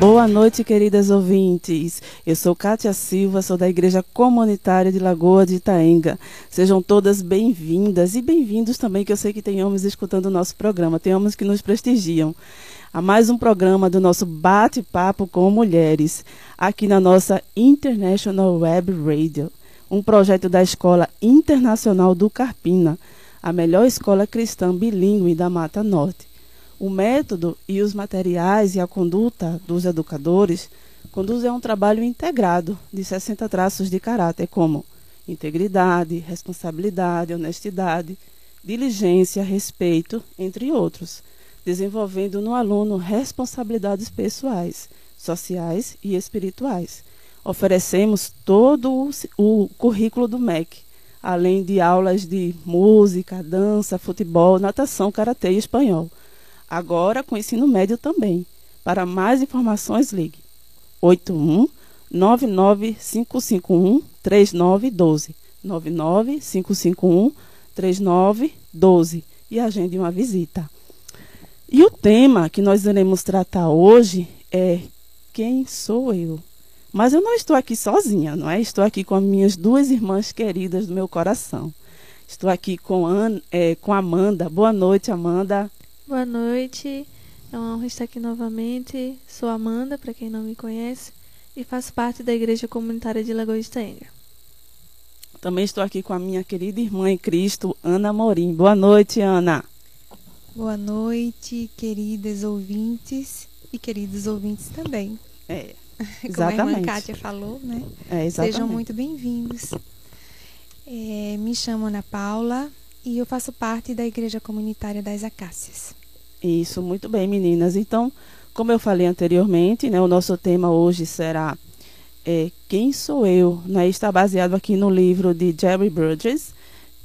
Boa noite, queridas ouvintes. Eu sou Kátia Silva, sou da Igreja Comunitária de Lagoa de Itaenga. Sejam todas bem-vindas e bem-vindos também, que eu sei que tem homens escutando o nosso programa, tem homens que nos prestigiam. A mais um programa do nosso Bate-Papo com Mulheres, aqui na nossa International Web Radio, um projeto da Escola Internacional do Carpina, a melhor escola cristã bilíngue da Mata Norte. O método e os materiais e a conduta dos educadores conduzem a um trabalho integrado de 60 traços de caráter, como integridade, responsabilidade, honestidade, diligência, respeito, entre outros, desenvolvendo no aluno responsabilidades pessoais, sociais e espirituais. Oferecemos todo o currículo do MEC, além de aulas de música, dança, futebol, natação, karatê e espanhol agora com ensino médio também. Para mais informações, ligue 81 99551 3912 99551 3912 e agende uma visita. E o tema que nós iremos tratar hoje é Quem sou eu? Mas eu não estou aqui sozinha, não é? Estou aqui com as minhas duas irmãs queridas do meu coração. Estou aqui com, An, é, com Amanda. Boa noite, Amanda. Boa noite, é uma honra estar aqui novamente. Sou Amanda, para quem não me conhece, e faço parte da Igreja Comunitária de Lagoa de. Também estou aqui com a minha querida irmã em Cristo, Ana Morim. Boa noite, Ana. Boa noite, queridas ouvintes e queridos ouvintes também. É, exatamente. Como a irmã Kátia falou, né? É, exatamente. Sejam muito bem-vindos. É, me chamo Ana Paula e eu faço parte da Igreja Comunitária das Acácias. Isso, muito bem, meninas. Então, como eu falei anteriormente, né, o nosso tema hoje será é, Quem sou eu? Né? Está baseado aqui no livro de Jerry Burgess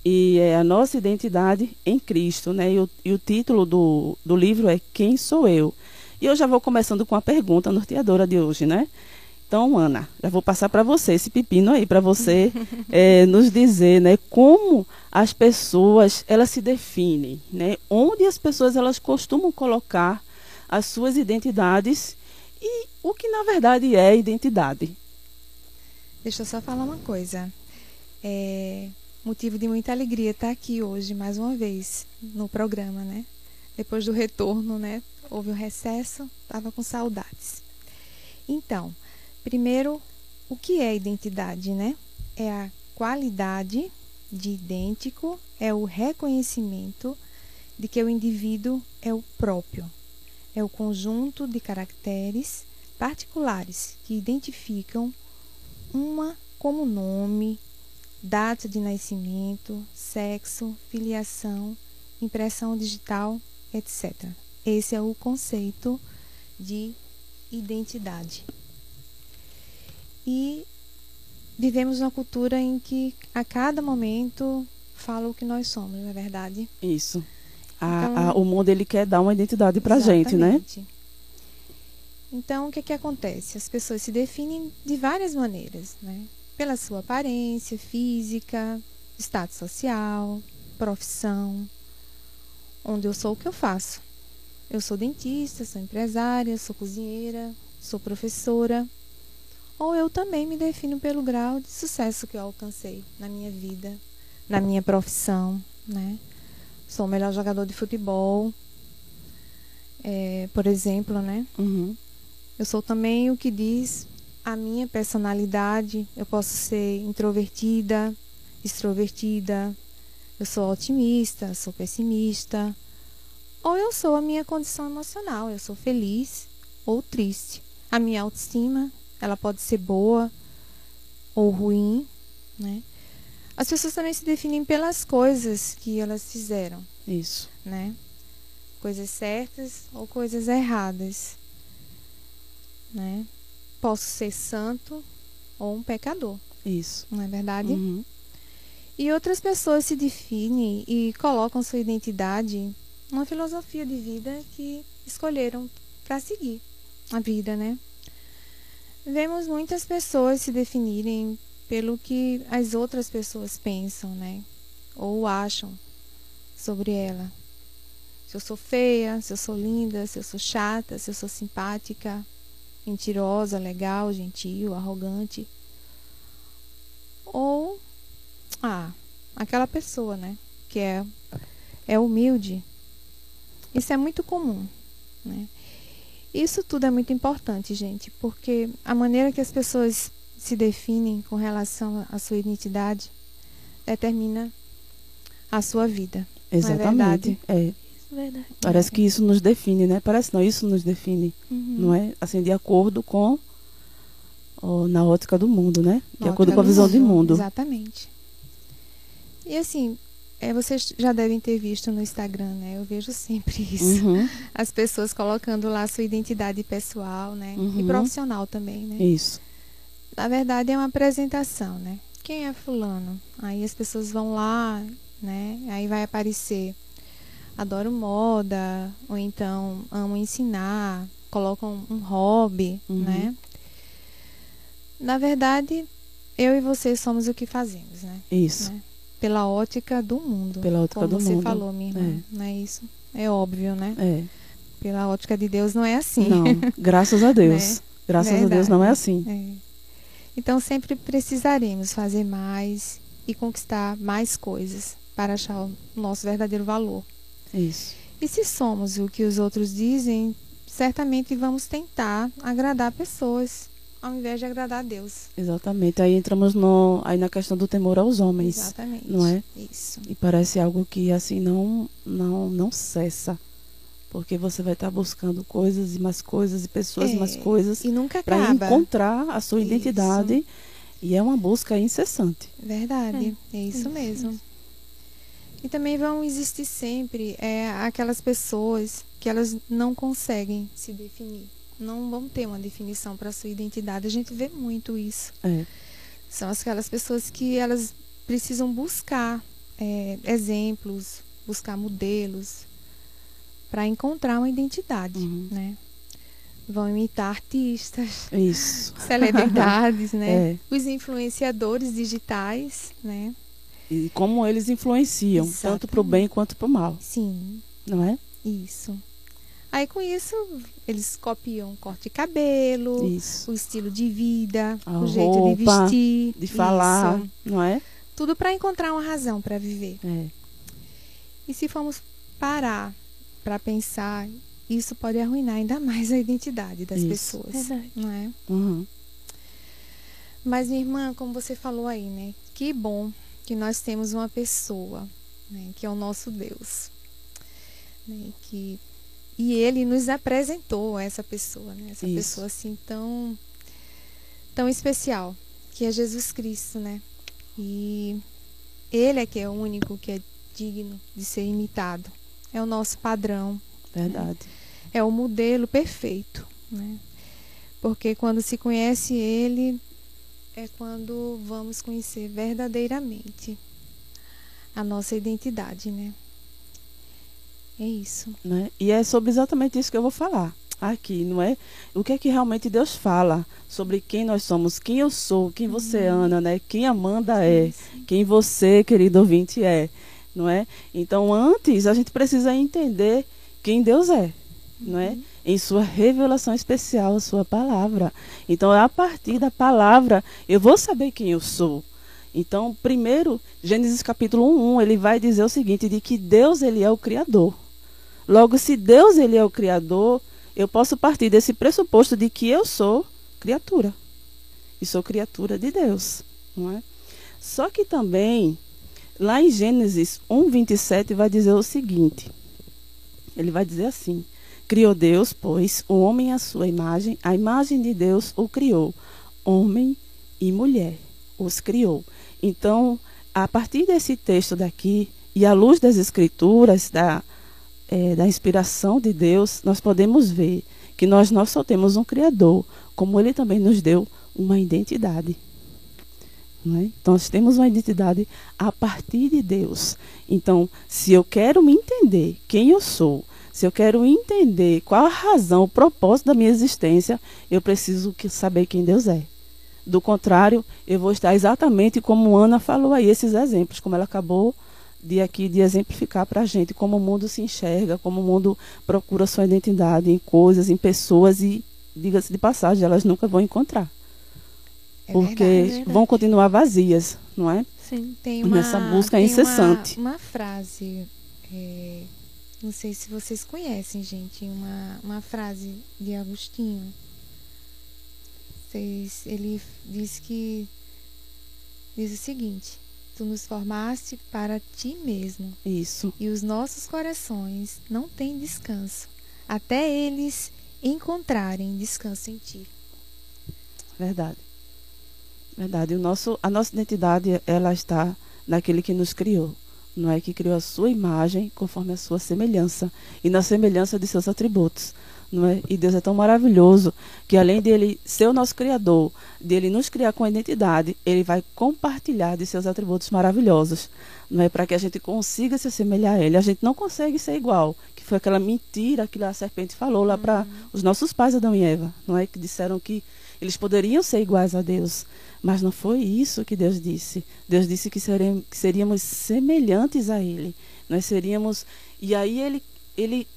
e é a nossa identidade em Cristo. Né? E, o, e o título do, do livro é Quem sou eu? E eu já vou começando com a pergunta norteadora de hoje, né? Então, Ana, já vou passar para você esse pepino aí, para você é, nos dizer, né, como as pessoas elas se definem, né, onde as pessoas elas costumam colocar as suas identidades e o que na verdade é identidade. Deixa eu só falar uma coisa. É motivo de muita alegria estar aqui hoje mais uma vez no programa, né? Depois do retorno, né? Houve um recesso, estava com saudades. Então, Primeiro, o que é identidade, né? É a qualidade de idêntico, é o reconhecimento de que o indivíduo é o próprio. É o conjunto de caracteres particulares que identificam uma como nome, data de nascimento, sexo, filiação, impressão digital, etc. Esse é o conceito de identidade. E vivemos uma cultura em que a cada momento fala o que nós somos, não é verdade? Isso. A, então, a, o mundo ele quer dar uma identidade para gente, né? Então, o que, que acontece? As pessoas se definem de várias maneiras, né? Pela sua aparência física, status social, profissão, onde eu sou o que eu faço. Eu sou dentista, sou empresária, sou cozinheira, sou professora ou eu também me defino pelo grau de sucesso que eu alcancei na minha vida, na minha profissão, né? Sou o melhor jogador de futebol, é, por exemplo, né? Uhum. Eu sou também o que diz a minha personalidade. Eu posso ser introvertida, extrovertida. Eu sou otimista, sou pessimista. Ou eu sou a minha condição emocional. Eu sou feliz ou triste. A minha autoestima ela pode ser boa ou ruim, né? As pessoas também se definem pelas coisas que elas fizeram. Isso. Né? Coisas certas ou coisas erradas. Né? Posso ser santo ou um pecador. Isso. Não é verdade? Uhum. E outras pessoas se definem e colocam sua identidade numa filosofia de vida que escolheram para seguir a vida, né? Vemos muitas pessoas se definirem pelo que as outras pessoas pensam, né? Ou acham sobre ela. Se eu sou feia, se eu sou linda, se eu sou chata, se eu sou simpática. mentirosa, legal, gentil, arrogante. Ou, ah, aquela pessoa, né? Que é, é humilde. Isso é muito comum, né? Isso tudo é muito importante, gente, porque a maneira que as pessoas se definem com relação à sua identidade determina a sua vida. Exatamente. Não é é. Verdade. Parece que isso nos define, né? Parece não, isso nos define, uhum. não é? Assim, de acordo com ou, na ótica do mundo, né? De acordo com a visão do mundo. Exatamente. E assim, é, vocês já devem ter visto no Instagram, né? Eu vejo sempre isso. Uhum. As pessoas colocando lá sua identidade pessoal, né? Uhum. E profissional também, né? Isso. Na verdade, é uma apresentação, né? Quem é fulano? Aí as pessoas vão lá, né? Aí vai aparecer adoro moda, ou então amo ensinar, colocam um hobby, uhum. né? Na verdade, eu e você somos o que fazemos, né? Isso. Né? Pela ótica do mundo. Pela ótica como do você mundo. falou, minha irmã. É. Não é isso? É óbvio, né? É. Pela ótica de Deus não é assim. Não, graças a Deus. né? Graças Verdade. a Deus não é assim. É. Então sempre precisaremos fazer mais e conquistar mais coisas para achar o nosso verdadeiro valor. Isso. E se somos o que os outros dizem, certamente vamos tentar agradar pessoas ao invés de agradar a Deus. Exatamente. Aí entramos no, aí na questão do temor aos homens. Exatamente. Não é? Isso. E parece algo que assim não não não cessa. Porque você vai estar buscando coisas e mais coisas e pessoas é, e mais coisas e nunca para encontrar a sua isso. identidade. E é uma busca incessante. Verdade. É, é isso, isso mesmo. E também vão existir sempre é, aquelas pessoas que elas não conseguem se definir. Não vão ter uma definição para sua identidade. A gente vê muito isso. É. São aquelas pessoas que elas precisam buscar é, exemplos, buscar modelos para encontrar uma identidade, uhum. né? Vão imitar artistas, Isso. celebridades, né? É. Os influenciadores digitais, né? E como eles influenciam, Exatamente. tanto para o bem quanto para o mal. Sim. Não é? Isso. Aí com isso, eles copiam o corte de cabelo, isso. o estilo de vida, a o jeito de vestir, de falar, isso. não é? Tudo para encontrar uma razão para viver. É. E se formos parar para pensar, isso pode arruinar ainda mais a identidade das isso. pessoas, Verdade. não é? Uhum. Mas minha irmã, como você falou aí, né? Que bom que nós temos uma pessoa, né, que é o nosso Deus. Né, que, e ele nos apresentou essa pessoa, né, essa Isso. pessoa assim tão, tão especial, que é Jesus Cristo, né? E ele é que é o único que é digno de ser imitado. É o nosso padrão. Verdade. Né? É o modelo perfeito, né? Porque quando se conhece ele, é quando vamos conhecer verdadeiramente a nossa identidade, né? É isso. Né? E é sobre exatamente isso que eu vou falar aqui, não é? O que é que realmente Deus fala sobre quem nós somos, quem eu sou, quem você, uhum. Ana, né? Quem Amanda é, sim. quem você, querido ouvinte, é, não é? Então, antes a gente precisa entender quem Deus é, uhum. não é? Uhum em sua revelação especial, a sua palavra. Então, é a partir da palavra, eu vou saber quem eu sou. Então, primeiro, Gênesis capítulo 1, ele vai dizer o seguinte, de que Deus ele é o criador. Logo, se Deus ele é o criador, eu posso partir desse pressuposto de que eu sou criatura. E sou criatura de Deus, não é? Só que também lá em Gênesis 1:27 vai dizer o seguinte. Ele vai dizer assim: Criou Deus, pois, o homem à sua imagem, a imagem de Deus o criou. Homem e mulher os criou. Então, a partir desse texto daqui, e à luz das escrituras, da, é, da inspiração de Deus, nós podemos ver que nós, nós só temos um Criador, como Ele também nos deu uma identidade. É? Então, nós temos uma identidade a partir de Deus. Então, se eu quero me entender quem eu sou, se eu quero entender qual a razão, o propósito da minha existência, eu preciso saber quem Deus é. Do contrário, eu vou estar exatamente como Ana falou aí, esses exemplos, como ela acabou de aqui de exemplificar para a gente como o mundo se enxerga, como o mundo procura sua identidade em coisas, em pessoas e diga-se de passagem, elas nunca vão encontrar. É porque verdade. vão continuar vazias, não é? Sim. Tem uma, nessa busca tem incessante. Uma, uma frase, é, não sei se vocês conhecem, gente, uma, uma frase de Agostinho. Vocês, ele diz que diz o seguinte: Tu nos formaste para ti mesmo, Isso. e os nossos corações não têm descanso, até eles encontrarem descanso em ti. Verdade. Verdade. O nosso, a nossa identidade, ela está naquele que nos criou. Não é que criou a sua imagem conforme a sua semelhança e na semelhança de seus atributos. Não é? E Deus é tão maravilhoso que além dele ser o nosso criador, dele nos criar com identidade, ele vai compartilhar de seus atributos maravilhosos, não é para que a gente consiga se assemelhar a ele. A gente não consegue ser igual, que foi aquela mentira que a serpente falou lá para os nossos pais Adão e Eva, não é que disseram que eles poderiam ser iguais a Deus, mas não foi isso que Deus disse. Deus disse que, seremos, que seríamos semelhantes a Ele. Nós seríamos. E aí ele, ele,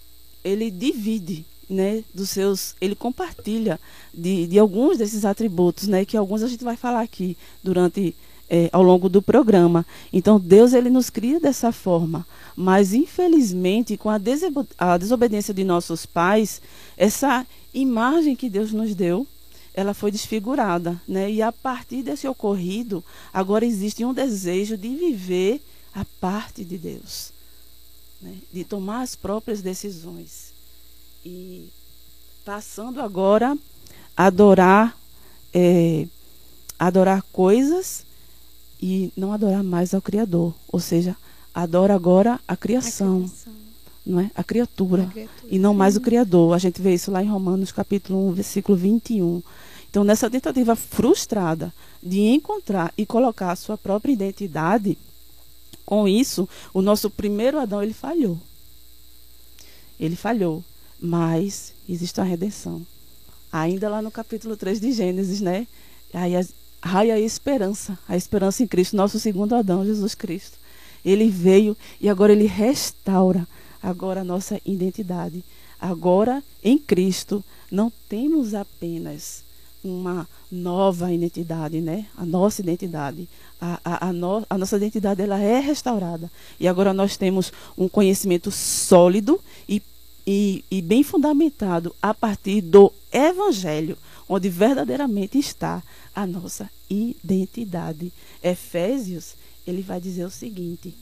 ele divide, né, dos seus. Ele compartilha de, de alguns desses atributos, né, que alguns a gente vai falar aqui durante. É, ao longo do programa. Então, Deus ele nos cria dessa forma. Mas, infelizmente, com a, desebo- a desobediência de nossos pais, essa imagem que Deus nos deu, ela foi desfigurada, né? E a partir desse ocorrido, agora existe um desejo de viver a parte de Deus, né? de tomar as próprias decisões e passando agora a adorar, é, adorar coisas e não adorar mais ao Criador, ou seja, adora agora a criação, A criação, não é? A criatura a criatura. e não mais o Criador. A gente vê isso lá em Romanos capítulo 1, versículo 21. Então, nessa tentativa frustrada de encontrar e colocar a sua própria identidade, com isso, o nosso primeiro Adão, ele falhou. Ele falhou, mas existe uma redenção. Ainda lá no capítulo 3 de Gênesis, né? Aí as- raia a esperança, a esperança em Cristo, nosso segundo Adão, Jesus Cristo. Ele veio e agora ele restaura agora a nossa identidade. Agora, em Cristo, não temos apenas uma nova identidade, né? A nossa identidade. A, a, a, no- a nossa identidade ela é restaurada. E agora nós temos um conhecimento sólido e, e, e bem fundamentado a partir do Evangelho, onde verdadeiramente está a nossa identidade. Efésios, ele vai dizer o seguinte.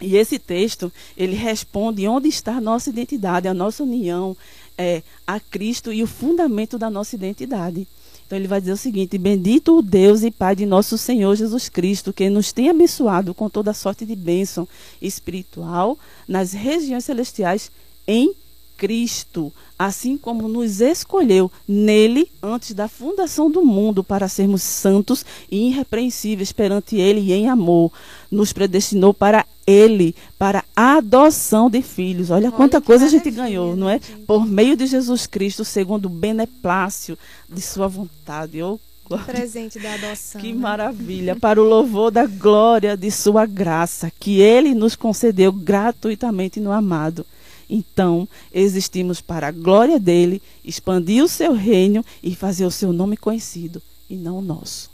E esse texto, ele responde onde está a nossa identidade, a nossa união é, a Cristo e o fundamento da nossa identidade. Então ele vai dizer o seguinte: Bendito o Deus e Pai de nosso Senhor Jesus Cristo, que nos tem abençoado com toda sorte de bênção espiritual nas regiões celestiais em Cristo, assim como nos escolheu nele antes da fundação do mundo para sermos santos e irrepreensíveis perante ele e em amor, nos predestinou para ele, para a adoção de filhos. Olha, Olha quanta coisa a gente ganhou, não é? gente? Por meio de Jesus Cristo, segundo o beneplácito de sua vontade. Oh, glória presente da adoção. que né? maravilha! Para o louvor da glória de Sua graça, que Ele nos concedeu gratuitamente no amado. Então, existimos para a glória dele, expandir o seu reino e fazer o seu nome conhecido, e não o nosso.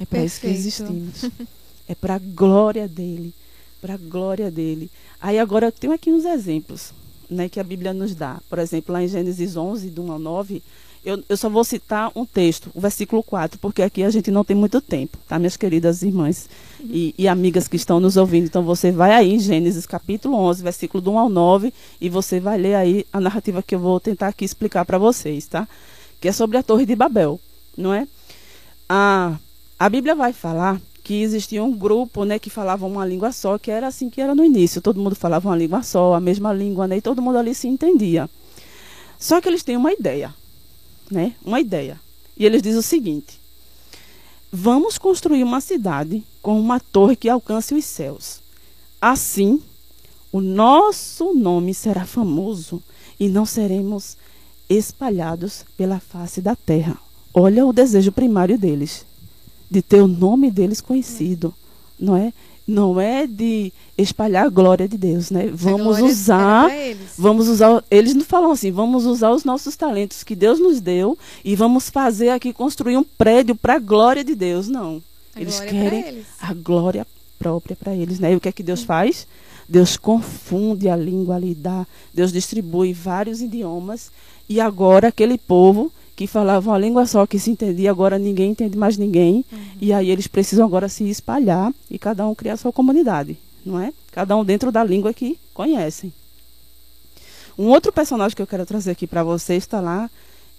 É para isso que existimos. É para a glória dele. Para a glória dele. Aí agora eu tenho aqui uns exemplos né, que a Bíblia nos dá. Por exemplo, lá em Gênesis 11, do 1 ao 9, eu, eu só vou citar um texto, o versículo 4, porque aqui a gente não tem muito tempo, tá, minhas queridas irmãs e, e amigas que estão nos ouvindo. Então você vai aí em Gênesis capítulo 11, versículo do 1 ao 9, e você vai ler aí a narrativa que eu vou tentar aqui explicar para vocês, tá? Que é sobre a Torre de Babel, não é? A, a Bíblia vai falar que existia um grupo, né, que falava uma língua só, que era assim que era no início. Todo mundo falava uma língua só, a mesma língua, né, e todo mundo ali se entendia. Só que eles têm uma ideia, né, uma ideia. E eles dizem o seguinte: Vamos construir uma cidade com uma torre que alcance os céus. Assim, o nosso nome será famoso e não seremos espalhados pela face da terra. Olha o desejo primário deles, de ter o nome deles conhecido, não é? Não é de espalhar a glória de Deus, né? Vamos usar, eles. vamos usar, eles não falam assim, vamos usar os nossos talentos que Deus nos deu e vamos fazer aqui construir um prédio para a glória de Deus, não. A eles querem eles. a glória própria para eles, né? E o que é que Deus faz? Deus confunde a língua ali, dá, Deus distribui vários idiomas e agora aquele povo que falavam uma língua só que se entendia, agora ninguém entende mais ninguém. Uhum. E aí eles precisam agora se espalhar e cada um criar sua comunidade, não é? Cada um dentro da língua que conhecem. Um outro personagem que eu quero trazer aqui para vocês está lá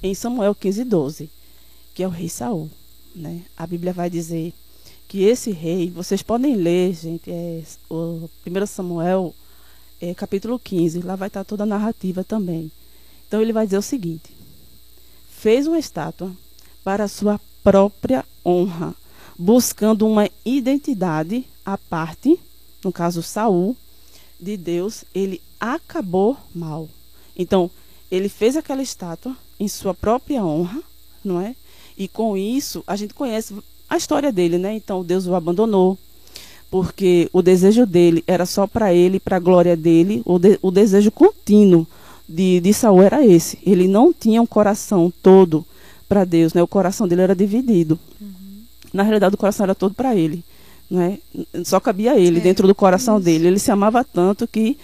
em Samuel 15, 12, que é o rei Saul. Né? A Bíblia vai dizer que esse rei, vocês podem ler, gente, é o 1 Samuel é, capítulo 15, lá vai estar toda a narrativa também. Então ele vai dizer o seguinte: fez uma estátua para sua própria honra, buscando uma identidade à parte, no caso Saul, de Deus, ele acabou mal. Então, ele fez aquela estátua em sua própria honra, não é? E com isso, a gente conhece a história dele, né? Então, Deus o abandonou, porque o desejo dele era só para ele, para a glória dele, o, de, o desejo contínuo de, de Saul era esse. Ele não tinha um coração todo para Deus, né? O coração dele era dividido. Uhum. Na realidade, o coração era todo para ele, né? Só cabia ele é, dentro do coração isso. dele. Ele se amava tanto que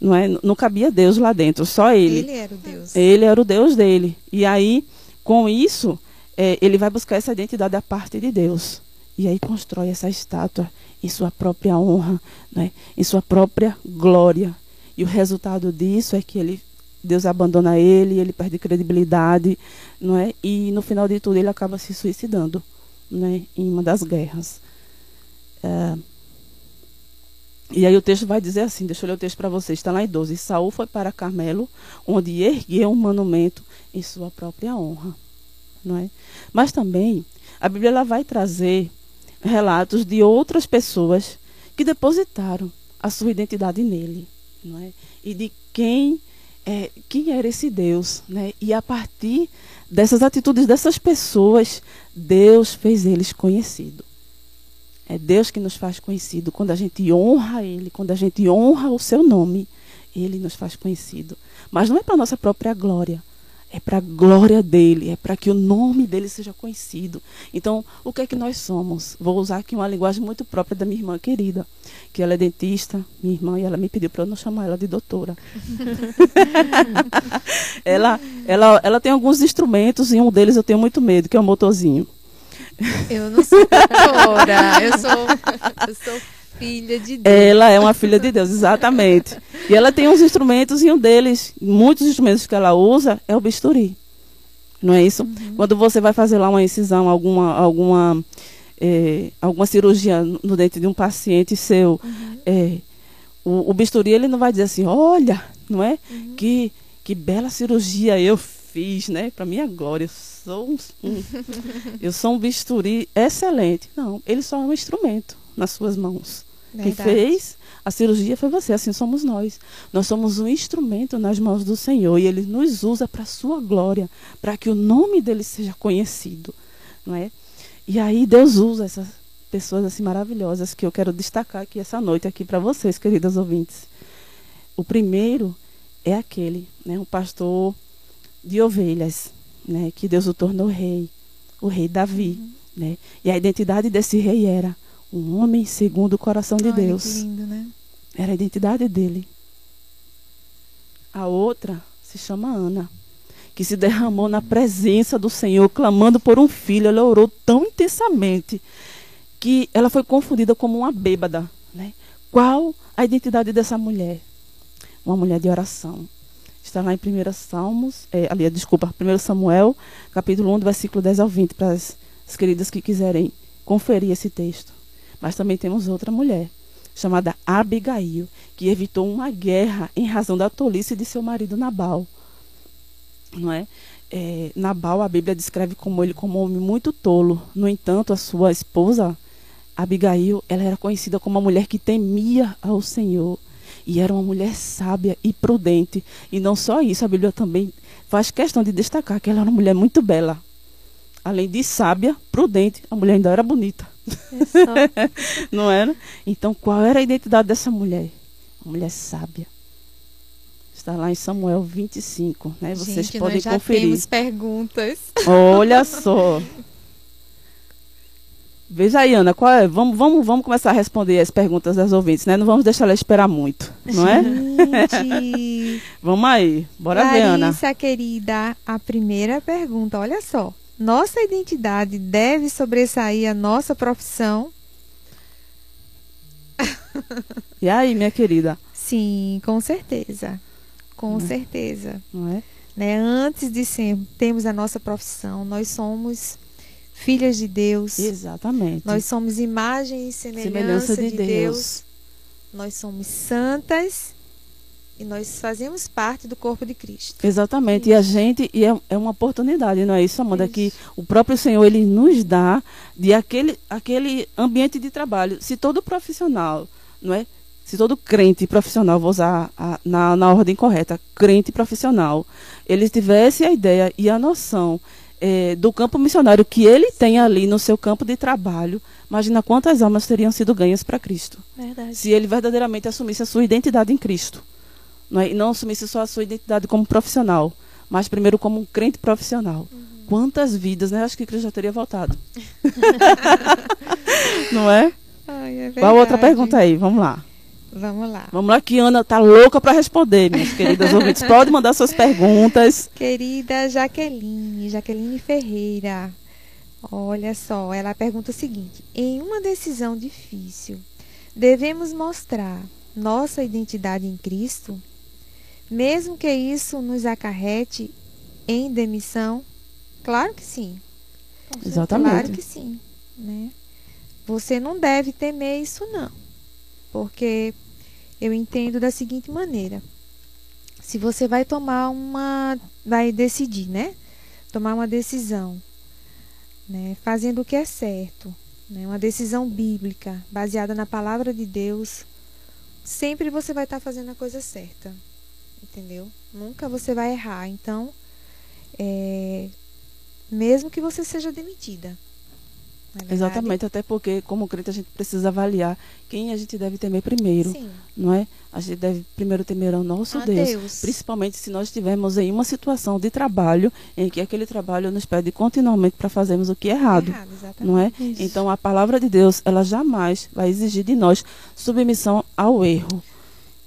não é, não cabia Deus lá dentro, só ele. Ele era o Deus. Ele era o Deus dele. E aí, com isso, é, ele vai buscar essa identidade da parte de Deus. E aí constrói essa estátua em sua própria honra, né? em sua própria glória. E o resultado disso é que ele Deus abandona ele, ele perde credibilidade, não é? E no final de tudo ele acaba se suicidando, né? Em uma das guerras. É... E aí o texto vai dizer assim, deixa eu ler o texto para vocês, está lá em 12. Saul foi para Carmelo, onde ergueu um monumento em sua própria honra, não é? Mas também a Bíblia ela vai trazer relatos de outras pessoas que depositaram a sua identidade nele, não é? E de quem é, quem era esse Deus, né? E a partir dessas atitudes dessas pessoas, Deus fez eles conhecidos. É Deus que nos faz conhecido. Quando a gente honra Ele, quando a gente honra o seu nome, Ele nos faz conhecido. Mas não é para nossa própria glória, é para a glória dele, é para que o nome dele seja conhecido. Então, o que é que nós somos? Vou usar aqui uma linguagem muito própria da minha irmã querida, que ela é dentista, minha irmã, e ela me pediu para eu não chamar ela de doutora. ela, ela, ela tem alguns instrumentos e um deles eu tenho muito medo, que é o motorzinho. Eu não sou doutora, eu sou, eu sou filha de Deus. Ela é uma filha de Deus, exatamente. E ela tem uns instrumentos e um deles, muitos instrumentos que ela usa é o bisturi. Não é isso? Uhum. Quando você vai fazer lá uma incisão, alguma alguma é, alguma cirurgia no dente de um paciente seu, uhum. é, o, o, bisturi ele não vai dizer assim, olha, não é? Uhum. Que que bela cirurgia eu fiz, né? Para minha glória, eu sou um, eu sou um bisturi excelente. Não, ele só é um instrumento nas suas mãos. Verdade. Quem fez a cirurgia foi você, assim somos nós. Nós somos um instrumento nas mãos do Senhor e Ele nos usa para a sua glória, para que o nome dele seja conhecido, não é? E aí Deus usa essas pessoas assim maravilhosas que eu quero destacar aqui essa noite aqui para vocês, queridas ouvintes. O primeiro é aquele, né, um pastor de ovelhas, né, que Deus o tornou rei, o rei Davi, uhum. né? E a identidade desse rei era um homem segundo o coração de Deus. Que lindo, né? Era a identidade dele. A outra se chama Ana, que se derramou na presença do Senhor, clamando por um filho. Ela orou tão intensamente que ela foi confundida como uma bêbada. Né? Qual a identidade dessa mulher? Uma mulher de oração. Está lá em 1 Salmos, é, ali, desculpa, 1 Samuel, capítulo 1, do versículo 10 ao 20, para as, as queridas que quiserem conferir esse texto. Mas também temos outra mulher, chamada Abigail, que evitou uma guerra em razão da tolice de seu marido Nabal. Não é? é Nabal, a Bíblia descreve como ele como um homem muito tolo. No entanto, a sua esposa, Abigail, ela era conhecida como uma mulher que temia ao Senhor. E era uma mulher sábia e prudente. E não só isso, a Bíblia também faz questão de destacar que ela era uma mulher muito bela. Além de sábia, prudente, a mulher ainda era bonita. É não era? Então, qual era a identidade dessa mulher? Uma mulher sábia. Está lá em Samuel 25, né? Vocês Gente, podem nós já conferir. temos perguntas. Olha só. Veja aí, Ana, qual é? Vamos, vamos, vamos começar a responder as perguntas das ouvintes, né? Não vamos deixar ela esperar muito, não é? Gente, Vamos aí, bora ver, Ana. Larissa, querida, a primeira pergunta, olha só. Nossa identidade deve sobressair a nossa profissão? E aí, minha querida, Sim, com certeza. Com Hum. certeza. não é? Né? Antes de ser, termos a nossa profissão, nós somos filhas de Deus. Exatamente. Nós somos imagem e semelhança, de, Deus. Nós somos santas e nós fazemos parte do corpo de Cristo. Exatamente. E a gente, e é, é uma oportunidade, não é isso, Amanda? Isso. Que o próprio Senhor, ele nos dá de aquele, aquele ambiente de trabalho. Se todo profissional, não é? Se todo crente profissional, vou usar a- na, na ordem correta, crente profissional, ele tivesse a ideia e a noção eh, do campo missionário que ele tem ali no seu campo de trabalho, imagina quantas almas teriam sido ganhas para Cristo Verdade. se ele verdadeiramente assumisse a sua identidade em Cristo. Não é? E não assumisse só a sua identidade como profissional, mas primeiro como um crente profissional. Quantas vidas, né? Acho que Cristo já teria voltado. não é? Ai, é Qual outra pergunta aí? Vamos lá. Vamos lá. Vamos lá, que Ana tá louca para responder, minhas queridas ouvintes. Pode mandar suas perguntas. Querida Jaqueline, Jaqueline Ferreira. Olha só, ela pergunta o seguinte: em uma decisão difícil, devemos mostrar nossa identidade em Cristo, mesmo que isso nos acarrete em demissão? Claro que sim. Exatamente. Claro que sim, né? Você não deve temer isso não. Porque eu entendo da seguinte maneira. Se você vai tomar uma vai decidir, né? Tomar uma decisão, né, fazendo o que é certo, né? Uma decisão bíblica, baseada na palavra de Deus, sempre você vai estar fazendo a coisa certa. Entendeu? Nunca você vai errar. Então, é, mesmo que você seja demitida. É? Exatamente, até porque, como crente, a gente precisa avaliar quem a gente deve temer primeiro, Sim. não é? A gente deve primeiro temer ao nosso A Deus. Deus. Principalmente se nós estivermos em uma situação de trabalho em que aquele trabalho nos pede continuamente para fazermos o que é errado, Errado, não é? Isso. Então a palavra de Deus, ela jamais vai exigir de nós submissão ao erro,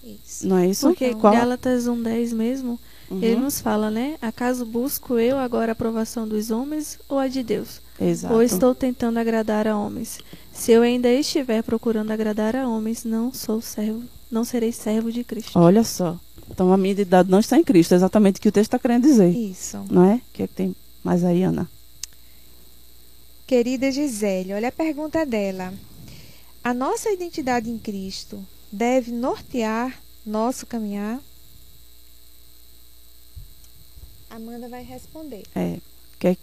Isso. não é isso? Porque Qual- Gálatas 1,10 mesmo, Uhum, ele nos fala, né? Acaso busco eu agora a aprovação dos homens ou a de Deus? Exato. Ou estou tentando agradar a homens? Se eu ainda estiver procurando agradar a homens, não sou servo, não serei servo de Cristo. Olha só. Então a minha identidade não está em Cristo, é exatamente o que o texto está querendo dizer, Isso. não é? O que é que tem mais aí, Ana? Querida Gisele, olha a pergunta dela. A nossa identidade em Cristo deve nortear nosso caminhar? Amanda vai responder. É, quer,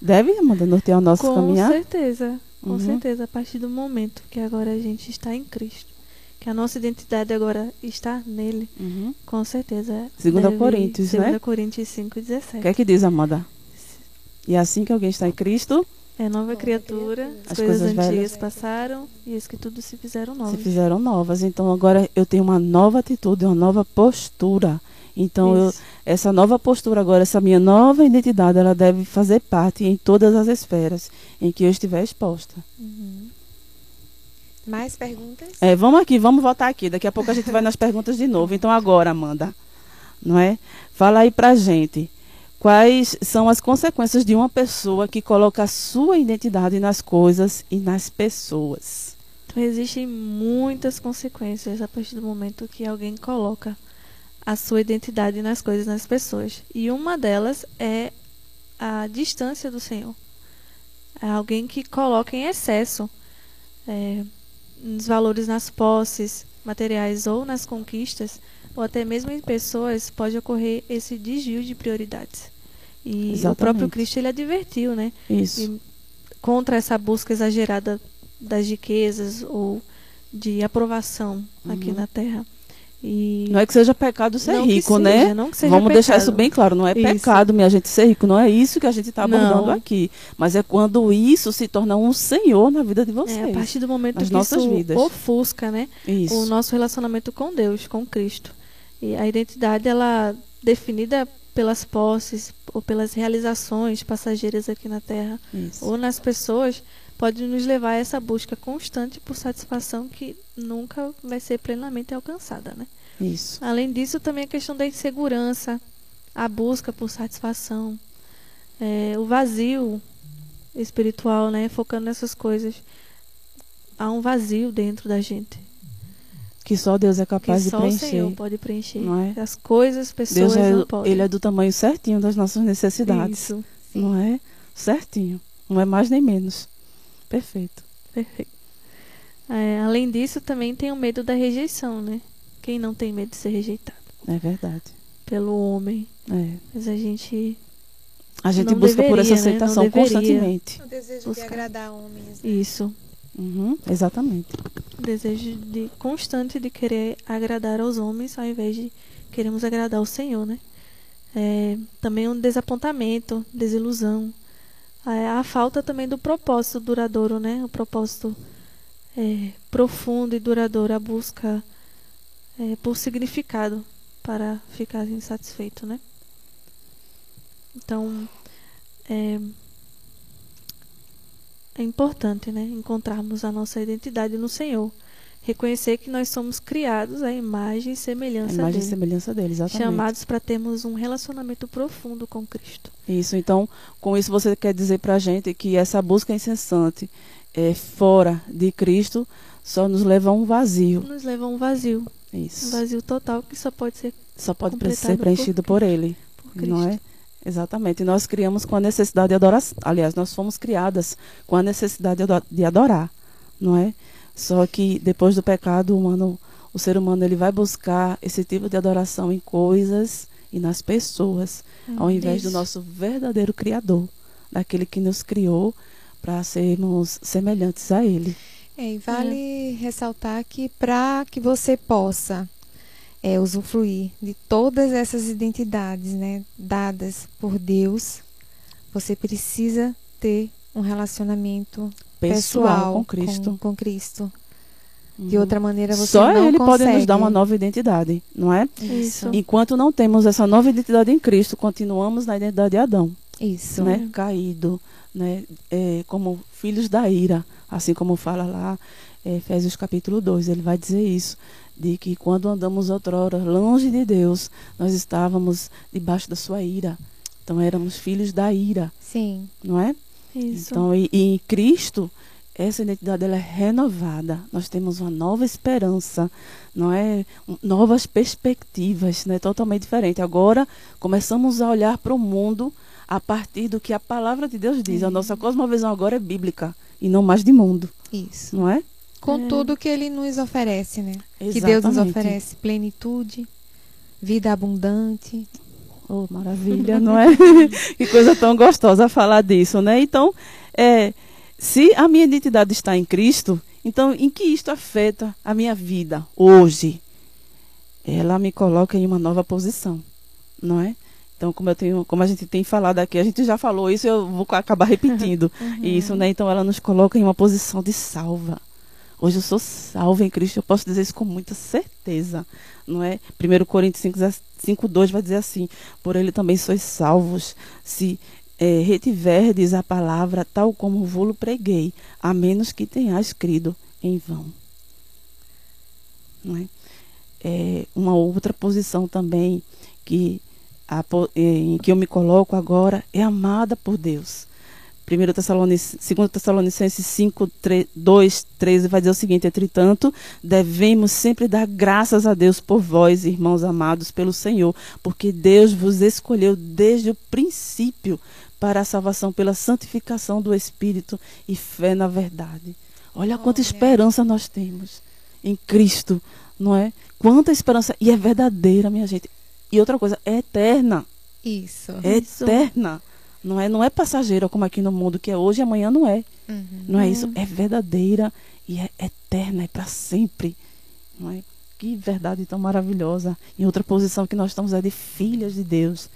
deve, Amanda, nortear o nosso com caminhar? certeza, com Uhum. certeza, a partir do momento que agora a gente está em Cristo, que a nossa identidade agora está nele, Uhum. com certeza. Segunda deve- Coríntios, né? Segunda Coríntios 5, O 17. que é que diz, Amanda? E assim que alguém está em Cristo, É nova criatura, as, As coisas, coisas antigas passaram e as que tudo se fizeram se novas. fizeram novas. Então agora eu tenho uma nova atitude, uma nova postura. Então eu, essa nova postura agora, essa minha nova identidade, ela deve fazer parte em todas as esferas em que eu estiver exposta. Uhum. Mais perguntas? É, vamos aqui, vamos voltar aqui. Daqui a pouco a gente vai nas perguntas de novo. Então agora, Amanda, não é? Fala aí pra gente. Quais são as consequências de uma pessoa que coloca a sua identidade nas coisas e nas pessoas? Então, existem muitas consequências a partir do momento que alguém coloca a sua identidade nas coisas, nas pessoas. E uma delas é a distância do Senhor. É alguém que coloca em excesso é, nos valores nas posses materiais ou nas conquistas, ou até mesmo em pessoas, pode ocorrer esse desvio de prioridades. E o Exatamente. próprio Cristo ele advertiu, né? Isso. e contra essa busca exagerada das riquezas ou de aprovação aqui Uhum. na Terra. E Não é que seja pecado ser Não rico, seja, né? seja Vamos deixar pecado. isso bem claro. Não é Isso. pecado, minha gente, ser rico. Não é isso que a gente está abordando Não. aqui. Mas é quando isso se torna um senhor na vida de vocês. é, a partir do momento nas que nossas isso vidas. ofusca, né? Isso. o nosso relacionamento com Deus, com Cristo. E a identidade ela definida pelas posses ou pelas realizações passageiras aqui na Terra Isso. ou nas pessoas pode nos levar a essa busca constante por satisfação que nunca vai ser plenamente alcançada, né? Isso. Além disso, também a questão da insegurança, a busca por satisfação, é, o vazio espiritual, né? Focando nessas coisas. Há um vazio dentro da gente Que só Deus é que capaz de só o preencher. Senhor pode preencher. Não é? As coisas, pessoas Deus é, não podem. ele é do tamanho certinho das nossas necessidades. Isso, Não é? Certinho. Não é mais nem menos. Perfeito. perfeito. É, além disso, também tem o medo da rejeição, né? Quem não tem medo de ser rejeitado É verdade. pelo homem? É. Mas a gente A gente Não busca por essa deveria, né? Não aceitação deveria. constantemente. O desejo de agradar homens. né? isso, Uhum, exatamente. o desejo de constante de querer agradar aos homens ao invés de queremos agradar ao Senhor, né? É, também um desapontamento, desilusão, a, a falta também do propósito duradouro, né? O propósito é, profundo e duradouro, a busca é, por significado para ficar insatisfeito, né? Então, é, é importante, né, encontrarmos a nossa identidade no Senhor, reconhecer que nós somos criados à imagem e A semelhança imagem e dele, semelhança dele, exatamente. chamados para termos um relacionamento profundo com Cristo. Isso, então, com isso você quer dizer pra gente que essa busca incessante é, fora de Cristo só nos leva a um vazio. Nos leva a um vazio, um Isso. vazio total que só pode ser Só pode ser preenchido por por Ele. por. Não é? Exatamente. E nós criamos com a necessidade de adoração. Aliás, nós fomos criadas com a necessidade de ado- de adorar, não é? Só que depois do pecado, o humano, o ser humano, ele vai buscar esse tipo de adoração em coisas e nas pessoas, ao invés do Isso. nosso verdadeiro Criador, daquele que nos criou para sermos semelhantes a Ele. É, e vale ressaltar que para que você possa é, usufruir de todas essas identidades né, dadas por Deus, você precisa ter um relacionamento Pessoal, pessoal com Cristo. Com, com Cristo. De Uhum. outra maneira você Só não Ele pode nos consegue. dar uma nova identidade, não é? Isso. Enquanto não temos essa nova identidade em Cristo, continuamos na identidade de Adão, Isso. né? Caído, né? É, como filhos da ira, assim como fala lá é, Efésios capítulo 2, ele vai dizer isso, de que quando andamos outrora longe de Deus, nós estávamos debaixo da sua ira. Então éramos filhos da ira, Sim. não é? Isso. Então, e, e em Cristo, essa identidade ela é renovada. Nós temos uma nova esperança, não é? Novas perspectivas, né? Totalmente diferente. Agora começamos a olhar para o mundo a partir do que a palavra de Deus diz. A nossa cosmovisão agora é bíblica e não mais de mundo, Isso. não é? Com É. tudo que ele nos oferece, né? Que Deus nos Exatamente. oferece plenitude, vida abundante. Oh, maravilha, não é? que coisa tão gostosa falar disso, né? Então, é, se a minha identidade está em Cristo, então em que isto afeta a minha vida hoje? Ela me coloca em uma nova posição, não é? Então, como eu tenho, como a gente tem falado aqui, a gente já falou isso, eu vou acabar repetindo isso, né? Então, ela nos coloca em uma posição de salva. Hoje eu sou salva em Cristo, eu posso dizer isso com muita certeza, não é? 1 Coríntios 5, 5 2 vai dizer assim: Por ele também sois salvos, se eh, retiverdes a palavra tal como vou-lo preguei, a menos que tenhais crido em vão. Não é? É, uma outra posição também que a em que eu me coloco agora é amada por Deus. 1 Tessalonicenses, 2 Tessalonicenses 5, 3, 2, 13 vai dizer o seguinte: Entretanto, devemos sempre dar graças a Deus por vós, irmãos amados, pelo Senhor, porque Deus vos escolheu desde o princípio para a salvação pela santificação do Espírito e fé na verdade. Olha quanta esperança nós temos em Cristo, não é? Quanta esperança. E é verdadeira, minha gente. E outra coisa, é eterna. Isso. É Isso. eterna. Não é, não é passageira como aqui no mundo, que é hoje e amanhã não é. Uhum. Não é É. isso? É verdadeira e é eterna, é para sempre. Não é? que verdade tão maravilhosa. Em outra posição que nós estamos é de filhas de Deus.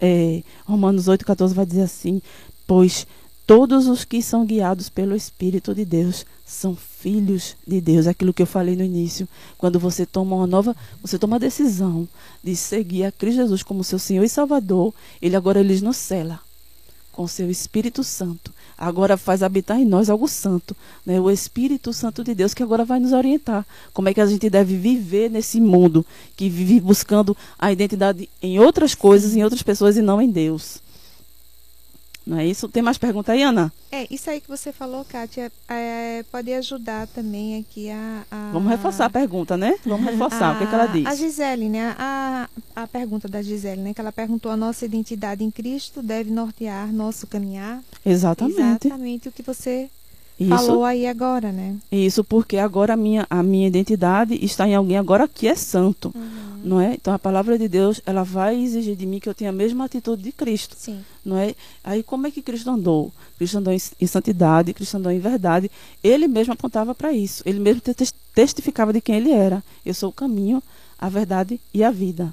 É, Romanos 8,14 vai dizer assim: Pois todos os que são guiados pelo Espírito de Deus são filhos de Deus. Aquilo que eu falei no início, quando você toma uma nova, você toma a decisão de seguir a Cristo Jesus como seu Senhor e Salvador, ele agora lhes nos cela com seu Espírito Santo. Agora faz habitar em nós algo santo, né? O Espírito Santo de Deus que agora vai nos orientar. Como é que a gente deve viver nesse mundo que vive buscando a identidade em outras coisas, em outras pessoas e não em Deus. Não é isso? Tem mais pergunta aí, Ana? É, isso aí que você falou, Kátia, é, pode ajudar também aqui a, a, Vamos reforçar a pergunta, né? Vamos reforçar. A, o que, é que, ela diz? A Gisele, né? A, a pergunta da Gisele, né? Que ela perguntou: a nossa identidade em Cristo deve nortear nosso caminhar? Exatamente. Exatamente o que você isso, falou aí agora, né? Isso, porque agora a minha, a minha identidade está em alguém agora que é santo, uhum. não é? Então a palavra de Deus, ela vai exigir de mim que eu tenha a mesma atitude de Cristo, Sim. não é? Aí como é que Cristo andou? Cristo andou em, em santidade, Cristo andou em verdade. Ele mesmo apontava para isso. Ele mesmo testificava de quem ele era. Eu sou o caminho, a verdade e a vida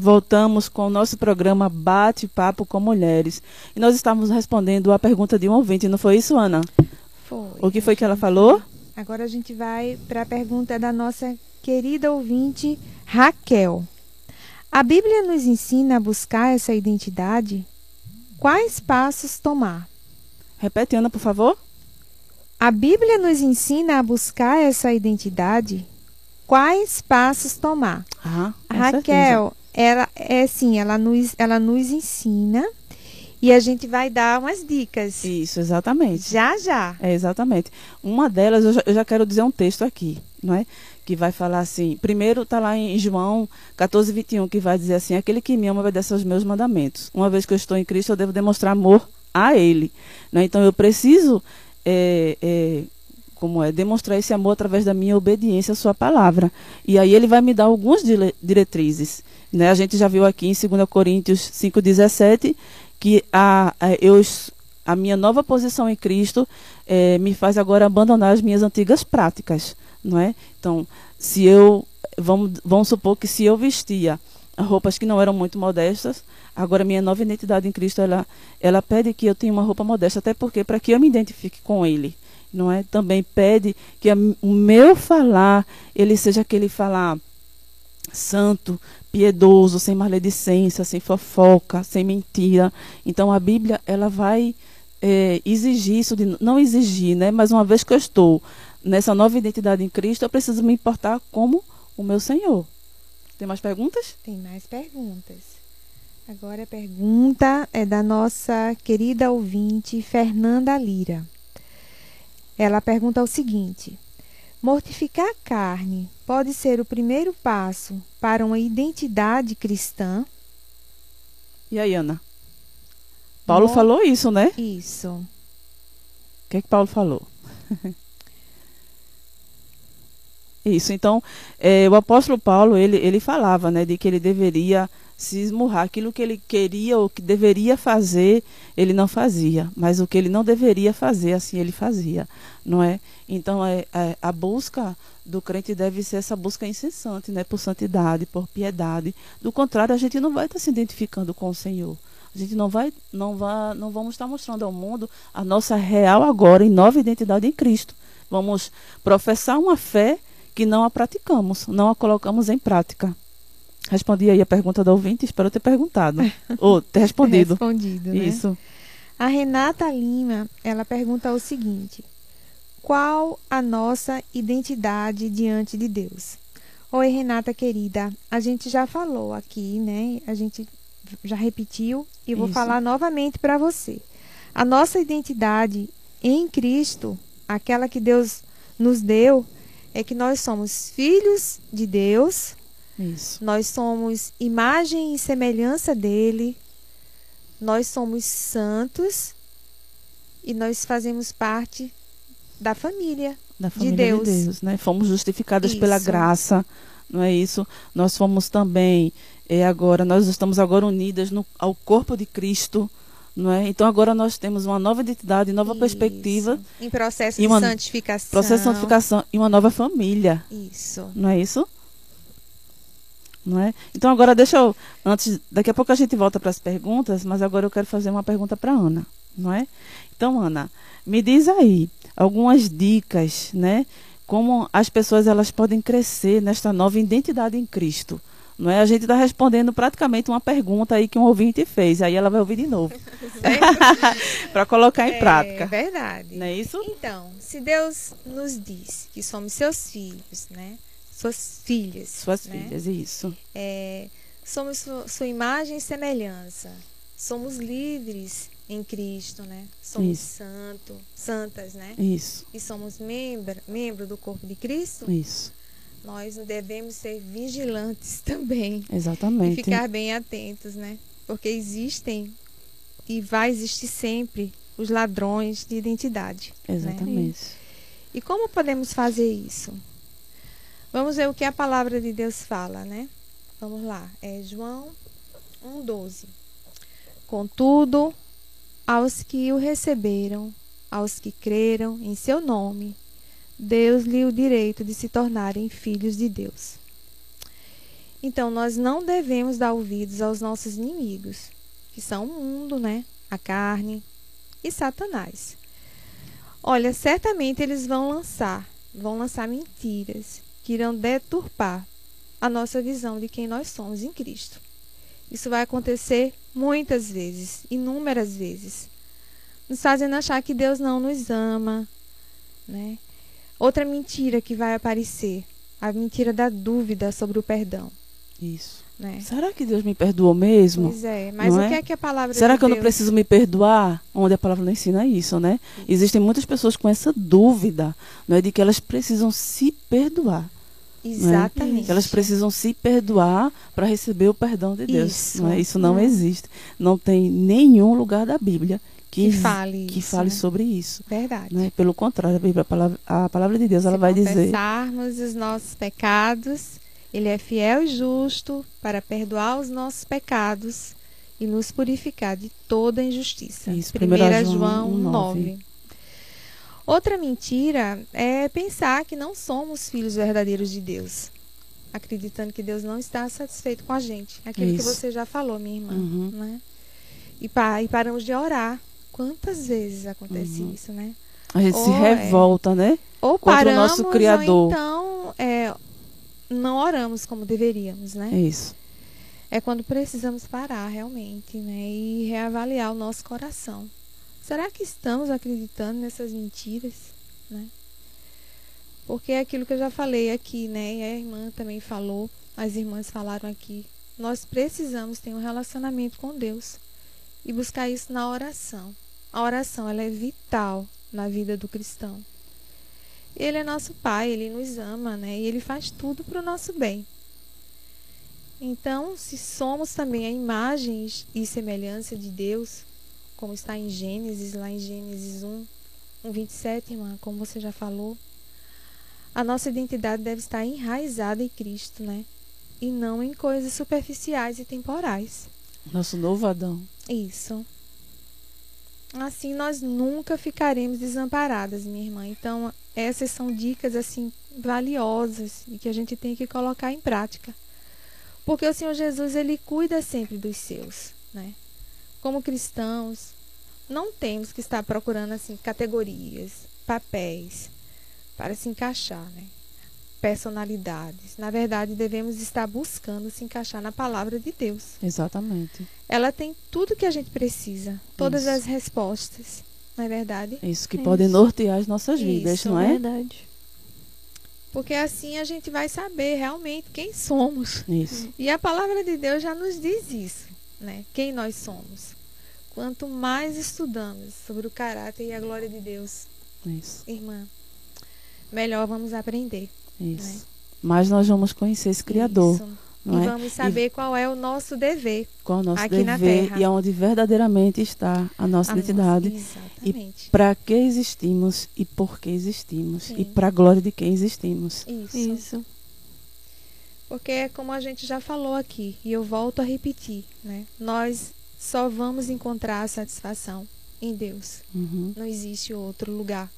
voltamos com o nosso programa Bate-Papo com Mulheres. E nós estávamos respondendo a pergunta de um ouvinte, não foi isso, Ana? Foi. O que foi que ela falou? Agora a gente vai para a pergunta da nossa querida ouvinte Raquel. A Bíblia nos ensina a buscar essa identidade? Quais passos tomar? Repete, Ana, por favor. A Bíblia nos ensina a buscar essa identidade? Quais passos tomar? Ah, Raquel, certeza ela é sim, ela nos, ela nos ensina e a gente vai dar umas dicas. Isso, exatamente. Já, já. É, exatamente. Uma delas, eu já, eu já quero dizer um texto aqui, não é? Que vai falar assim, primeiro está lá em João 14, 21, que vai dizer assim, aquele que me ama obedece aos meus mandamentos. Uma vez que eu estou em Cristo, eu devo demonstrar amor a Ele. Né? Então, eu preciso é, é, como é demonstrar esse amor através da minha obediência à sua palavra. E aí ele vai me dar algumas diretrizes. Né? A gente já viu aqui em 2 Coríntios 5,17 que a, a, eu, a minha nova posição em Cristo é, me faz agora abandonar as minhas antigas práticas. Não é? Então, se eu. Vamos, vamos supor que se eu vestia roupas que não eram muito modestas, agora minha nova identidade em Cristo ela, ela pede que eu tenha uma roupa modesta, até porque para que eu me identifique com Ele não é? Também pede que o meu falar ele seja aquele falar santo, piedoso, sem maledicência, sem fofoca, sem mentira. Então a Bíblia ela vai é, exigir isso de não exigir, né? Mas uma vez que eu estou nessa nova identidade em Cristo, eu preciso me importar como o meu Senhor. Tem mais perguntas? Tem mais perguntas. Agora a pergunta é da nossa querida ouvinte Fernanda Lira. Ela pergunta o seguinte: Mortificar a carne pode ser o primeiro passo para uma identidade cristã? E aí, Ana? Paulo Mor falou isso, né? Isso. O que é que Paulo falou? isso. Então, é, o apóstolo Paulo ele, ele falava, né, de que ele deveria se esmurrar. Aquilo que ele queria ou que deveria fazer, ele não fazia. Mas o que ele não deveria fazer, assim ele fazia. Não é? Então, é, é a busca do crente deve ser essa busca incessante, né? Por santidade, por piedade. Do contrário, a gente não vai estar se identificando com o Senhor. A gente não vai, não vai, não vamos estar mostrando ao mundo a nossa real agora e nova identidade em Cristo. Vamos professar uma fé que não a praticamos, não a colocamos em prática. Respondi aí a pergunta da ouvinte, espero ter perguntado. Ou ter respondido. respondido, né? Isso. A Renata Lima, ela pergunta o seguinte: Qual a nossa identidade diante de Deus? Oi, Renata querida, a gente já falou aqui, né? A gente já repetiu e vou Isso. falar novamente para você. A nossa identidade em Cristo, aquela que Deus nos deu, é que nós somos filhos de Deus, isso. Nós somos imagem e semelhança dele. Nós somos santos e nós fazemos parte da família, da família de Deus. De Deus né? Fomos justificadas isso. pela graça, não é isso? Nós fomos também é, agora, nós estamos agora unidas no, ao corpo de Cristo, é? Então agora nós temos uma nova identidade, nova Isso. perspectiva, Em processo E de uma- santificação. processo de santificação e uma nova família. Isso. Não é isso? Não é? Então agora deixa eu antes, daqui a pouco a gente volta para as perguntas, mas agora eu quero fazer uma pergunta para Ana, não é? Então Ana, me diz aí algumas dicas, né? Como as pessoas elas podem crescer nesta nova identidade em Cristo. Não é? A gente está respondendo praticamente uma pergunta aí que um ouvinte fez. Aí ela vai ouvir de novo. para colocar em É prática. verdade. Não é isso? Então, se Deus nos diz que somos seus filhos, né? Suas filhas. Suas né? filhas, isso. É, somos su- sua imagem e semelhança. Somos livres em Cristo, né? Somos Isso. santo, santas, né? Isso. E somos membro, membro do corpo de Cristo. Isso. Nós devemos ser vigilantes também e Exatamente. ficar bem atentos, né? Porque existem e vai existir sempre os ladrões de identidade. né? Exatamente. E como podemos fazer isso? Vamos ver o que a palavra de Deus fala, né? Vamos lá. É João 1,12. Contudo, aos que o receberam, aos que creram em seu nome, Deus-lhe o direito de se tornarem filhos de Deus. Então, nós não devemos dar ouvidos aos nossos inimigos, que são o mundo, né? A carne e Satanás. Olha, certamente eles vão lançar, vão lançar mentiras que irão deturpar a nossa visão de quem nós somos em Cristo. Isso vai acontecer muitas vezes, inúmeras vezes. Nos fazendo achar que Deus não nos ama, né? Outra mentira que vai aparecer, a mentira da dúvida sobre o perdão, Isso. né? Será que Deus me perdoou mesmo? Pois é, mas Não o é? que é que a palavra Será que eu não Deus- preciso me perdoar? Onde a palavra não ensina isso, né? Existem muitas pessoas com essa dúvida, não é de que elas precisam se perdoar, Exatamente. que elas precisam se perdoar para receber o perdão de Deus. Isso. Não é? Isso não existe. Não tem nenhum lugar da Bíblia que, que fale que isso, fale né? sobre isso. Verdade. Né? Pelo contrário, a, Bíblia, a, palavra, a palavra de Deus ela Se vai dizer confessarmos os nossos pecados, Ele é fiel e justo para perdoar os nossos pecados e nos purificar de toda injustiça. Isso, 1 1 João João 9. Outra mentira é pensar que não somos filhos verdadeiros de Deus. Acreditando que Deus não está satisfeito com a gente. Aquilo que Isso. você já falou, minha irmã. Uhum. Né? E, pa- e paramos de orar. Quantas vezes acontece Uhum. isso, né? a gente se Ou é- revolta, né? ou contra o paramos nosso Criador. ou então é, não oramos como deveríamos, né? É isso. É quando precisamos parar realmente, né? E reavaliar o nosso coração. Será que estamos acreditando nessas mentiras, né? Porque é aquilo que eu já falei aqui, né? E a irmã também falou, as irmãs falaram aqui. Nós precisamos ter um relacionamento com Deus e buscar isso na oração. A oração, ela é vital na vida do cristão. Ele é nosso pai, ele nos ama, né? E ele faz tudo para o nosso bem. Então, se somos também a imagem e semelhança de Deus, como está em Gênesis, lá em Gênesis 1, 1, 27, irmã, como você já falou, a nossa identidade deve estar enraizada em Cristo, né? E não em coisas superficiais e temporais. Nosso novo Adão. Isso. Assim nós nunca ficaremos desamparadas, minha irmã. Então, essas são dicas assim valiosas e que a gente tem que colocar em prática. Porque o Senhor Jesus, ele cuida sempre dos seus, né? Como cristãos, não temos que estar procurando assim categorias, papéis para se encaixar, né? Personalidades. Na verdade, devemos estar buscando se encaixar na palavra de Deus Exatamente. ela tem tudo que a gente precisa, todas Isso. as respostas, não é verdade? Isso que É pode isso. nortear as nossas vidas, Isso, não é? Verdade. Porque assim a gente vai saber realmente quem somos. Isso. E a palavra de Deus já nos diz isso, né? Quem nós somos. Quanto mais estudamos sobre o caráter e a glória de Deus, Isso. irmã, melhor vamos aprender. Isso. Mas nós vamos conhecer esse Criador, Isso. não e é? vamos saber qual é o nosso dever. Qual é o nosso aqui na dever Terra. e aonde verdadeiramente está a nossa A identidade. nossa- Exatamente. Para que existimos e por que existimos. Sim. E para a glória de quem existimos. Isso. Isso. Porque é como a gente já falou aqui, e eu volto a repetir, né? Nós só vamos encontrar satisfação em Deus. Uhum. Não existe outro lugar.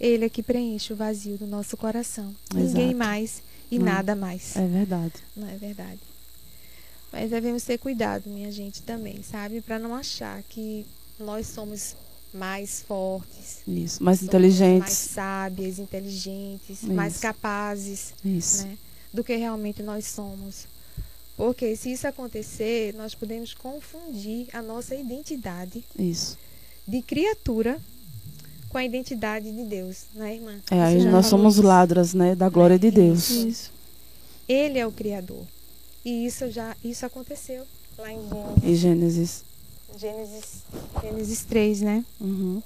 Ele é que preenche o vazio do nosso coração. Exato. Ninguém mais e Não. nada mais. É verdade. Não é verdade. Mas devemos ter cuidado, minha gente, também, sabe? Para não achar que nós somos mais fortes, Isso. Mais somos mais inteligentes. sábias, inteligentes, mais Isso. capazes, Isso. né? Do que realmente nós somos. Porque se isso acontecer, nós podemos confundir a nossa identidade Isso. de criatura com a identidade de Deus, né, irmã? É, aí nós somos isso. ladras, né, da glória de Deus. Isso. Ele é o criador. E isso já isso aconteceu lá em Em Gênesis. Gênesis, Gênesis 3, né? Uhum.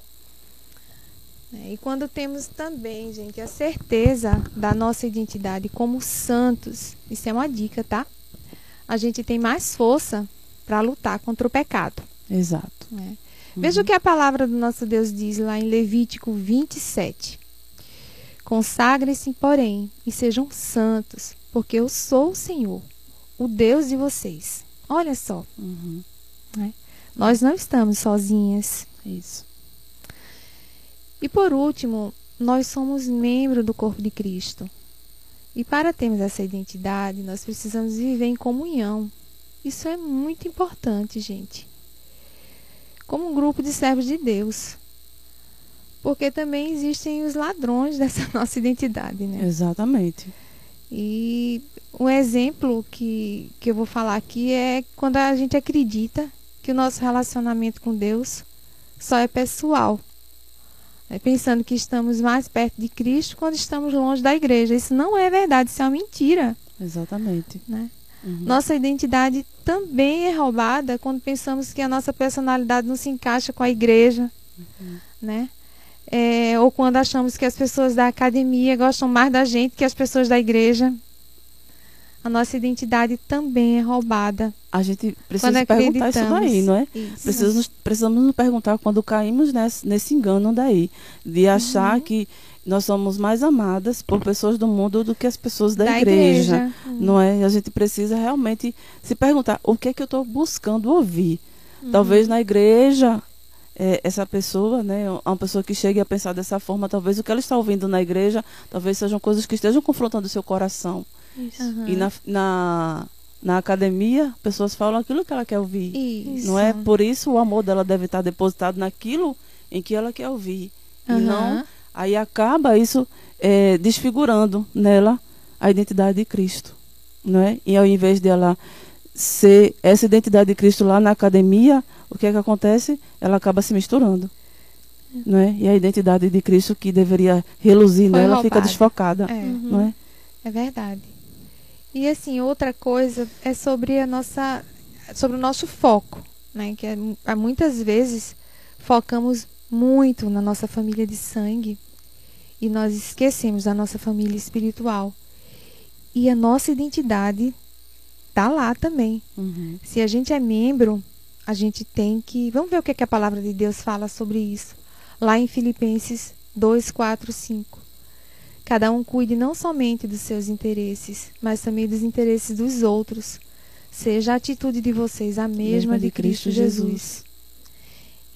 É, E quando temos também, gente, a certeza da nossa identidade como santos, isso é uma dica, tá? A gente tem mais força para lutar contra o pecado. Exato. né? Veja o que a palavra do nosso Deus diz lá em Levítico 27. Consagrem-se, porém, e sejam santos, porque eu sou o Senhor, o Deus de vocês. Olha só, Uhum. nós não estamos sozinhas. Isso. E por último, nós somos membro do corpo de Cristo. E para termos essa identidade, nós precisamos viver em comunhão. Isso é muito importante, gente. Como um grupo de servos de Deus. Porque também existem os ladrões dessa nossa identidade, né? Exatamente. E um exemplo que, que eu vou falar aqui é quando a gente acredita que o nosso relacionamento com Deus só é pessoal. É pensando que estamos mais perto de Cristo quando estamos longe da igreja. Isso não é verdade, isso é uma mentira. Exatamente. Né? Uhum. Nossa identidade também é roubada quando pensamos que a nossa personalidade não se encaixa com a igreja. Né? É, ou quando achamos que as pessoas da academia gostam mais da gente que as pessoas da igreja. A nossa identidade também é roubada. A gente precisa perguntar isso daí, não é? Isso. Precisamos, nos- precisamos nos perguntar quando caímos nesse, nesse engano daí, de achar Uhum. que nós somos mais amadas por pessoas do mundo do que as pessoas da, Da igreja, igreja. Uhum. não é? E a gente precisa realmente se perguntar o que é que eu estou buscando ouvir. Uhum. Talvez na igreja é, essa pessoa, né, uma pessoa que chegue a pensar dessa forma, talvez o que ela está ouvindo na igreja, talvez sejam coisas que estejam confrontando o seu coração. Isso. Uhum. E na, na, na academia, pessoas falam aquilo que ela quer ouvir. Isso. Não é? Por isso o amor dela deve estar depositado naquilo em que ela quer ouvir. E Aham. não, aí acaba isso é, desfigurando nela a identidade de Cristo. Não é? E ao invés dela ser essa identidade de Cristo lá na academia, o que é que acontece? Ela acaba se misturando. Não é? E a identidade de Cristo que deveria reluzir Foi nela fica roubada. desfocada. É, Uhum. Não é? é verdade. E assim, outra coisa é sobre a nossa sobre o nosso foco, né? Que é, há muitas vezes focamos muito na nossa família de sangue e nós esquecemos da nossa família espiritual. E a nossa identidade tá lá também. Uhum. Se a gente é membro, a gente tem que. Vamos ver o que, que a palavra de Deus fala sobre isso. Lá em Filipenses 2, 4, 5. Cada um cuide não somente dos seus interesses, mas também dos interesses dos outros. Seja a atitude de vocês a mesma de Cristo Jesus.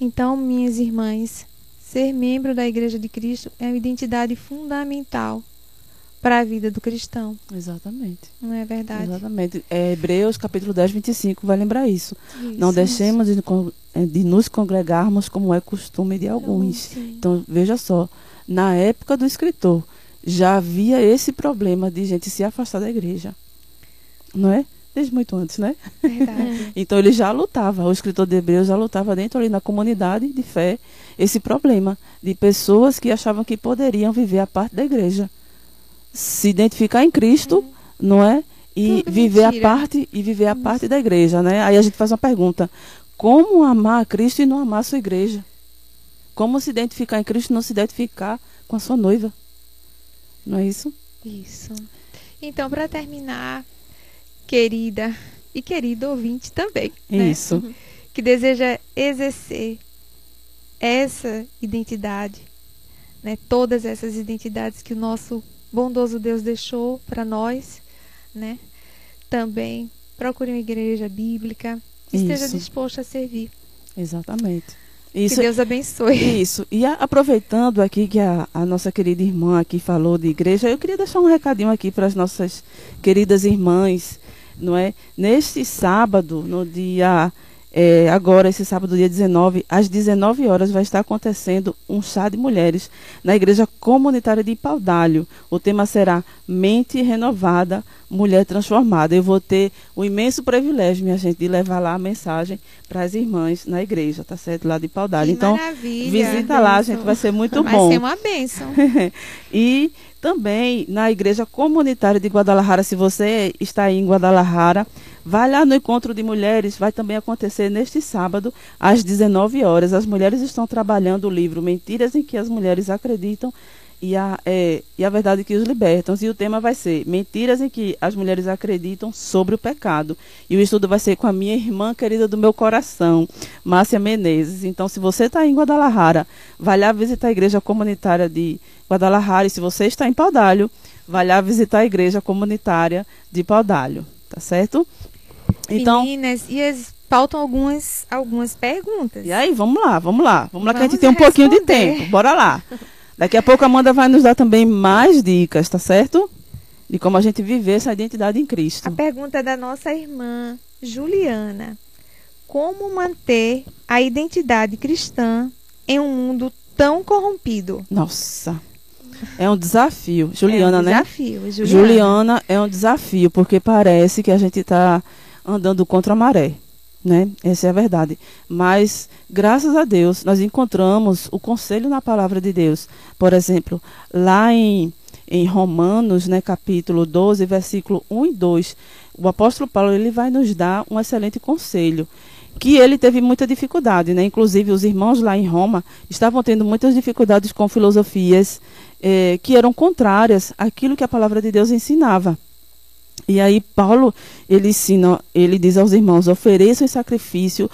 Então, minhas irmãs, ser membro da Igreja de Cristo é uma identidade fundamental para a vida do cristão, Exatamente. não é verdade? Exatamente. É, Hebreus capítulo 10, 25 vai lembrar isso. Não Isso. deixemos de, con- eh, de nos congregarmos como é costume de alguns. Sim. Então, veja só, na época do escritor, já havia esse problema de gente se afastar da igreja. Não é? Desde muito antes, né? Verdade. Então ele já lutava, o escritor de Hebreus já lutava dentro ali na comunidade de fé, esse problema de pessoas que achavam que poderiam viver a parte da igreja. Se identificar em Cristo, não é? E Tudo viver a mentira. parte e viver a parte da igreja, né? Aí a gente faz uma pergunta: como amar a Cristo e não amar a sua igreja? Como se identificar em Cristo e não se identificar com a sua noiva? Não é isso? Isso. Então, para terminar, querida e querido ouvinte também, né? Isso. que deseja exercer essa identidade, né? Todas essas identidades que o nosso bondoso Deus deixou para nós, né? Também procure uma igreja bíblica, esteja disposto a servir. Exatamente. Isso, que Deus abençoe. Isso. E a, aproveitando aqui que a, a, nossa querida irmã aqui falou de igreja, eu queria deixar um recadinho aqui para as nossas queridas irmãs, não é? Neste sábado, no dia é, agora, esse sábado, dia 19, às 19 horas, vai estar acontecendo um chá de mulheres na Igreja Comunitária de Paudalho. O tema será Mente Renovada, Mulher Transformada. Eu vou ter o imenso privilégio, minha gente, de levar lá a mensagem para as irmãs na igreja, tá certo? Lá de Paudalho. Que então, maravilha, visita lá, gente, vai ser muito vai bom. Vai ser uma bênção. e também na Igreja Comunitária de Guadalajara, se você está aí em Guadalajara, Vai lá no encontro de mulheres, vai também acontecer neste sábado, às 19 horas. As mulheres estão trabalhando o livro Mentiras em que as mulheres acreditam e a, é, e a verdade que os libertam. E o tema vai ser Mentiras em que as mulheres acreditam sobre o pecado. E o estudo vai ser com a minha irmã querida do meu coração, Márcia Menezes. Então, se você está em Guadalajara, vai lá visitar a igreja comunitária de Guadalajara. E se você está em Paudalho, vai lá visitar a igreja comunitária de Paudalho. Tá certo? Então, Meninas, e as, faltam algumas, algumas perguntas. E aí, vamos lá, vamos lá. Vamos lá que a gente tem um pouquinho de tempo. Bora lá. Daqui a pouco a Amanda vai nos dar também mais dicas, tá certo? De como a gente viver essa identidade em Cristo. A pergunta da nossa irmã Juliana. Como manter a identidade cristã em um mundo tão corrompido? Nossa. É um desafio. Juliana, é um né? desafio, né? Juliana. Juliana é um desafio, porque parece que a gente está andando contra a maré. Né? Essa é a verdade. Mas, graças a Deus, nós encontramos o conselho na palavra de Deus. Por exemplo, lá em, em Romanos, né, capítulo 12, versículo 1 e 2, o apóstolo Paulo ele vai nos dar um excelente conselho. Que ele teve muita dificuldade, né? Inclusive, os irmãos lá em Roma estavam tendo muitas dificuldades com filosofias eh, que eram contrárias àquilo que a palavra de Deus ensinava. E aí Paulo ele ensina, ele diz aos irmãos: ofereçam sacrifício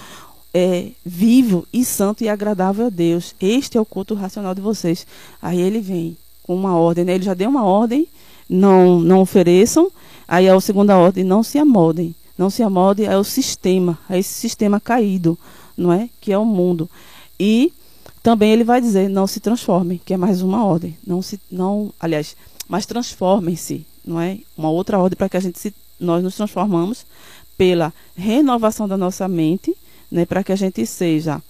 é, vivo e santo e agradável a Deus. Este é o culto racional de vocês. Aí ele vem com uma ordem, né? ele já deu uma ordem: não, não ofereçam. Aí a segunda ordem: não se amoldem. Não se amoldem é o sistema, é esse sistema caído, não é? Que é o mundo. E também ele vai dizer: não se transformem, que é mais uma ordem. Não se, não, aliás, mas transformem-se não é? Uma outra ordem para que a gente se, nós nos transformamos pela renovação da nossa mente, né, para que a gente seja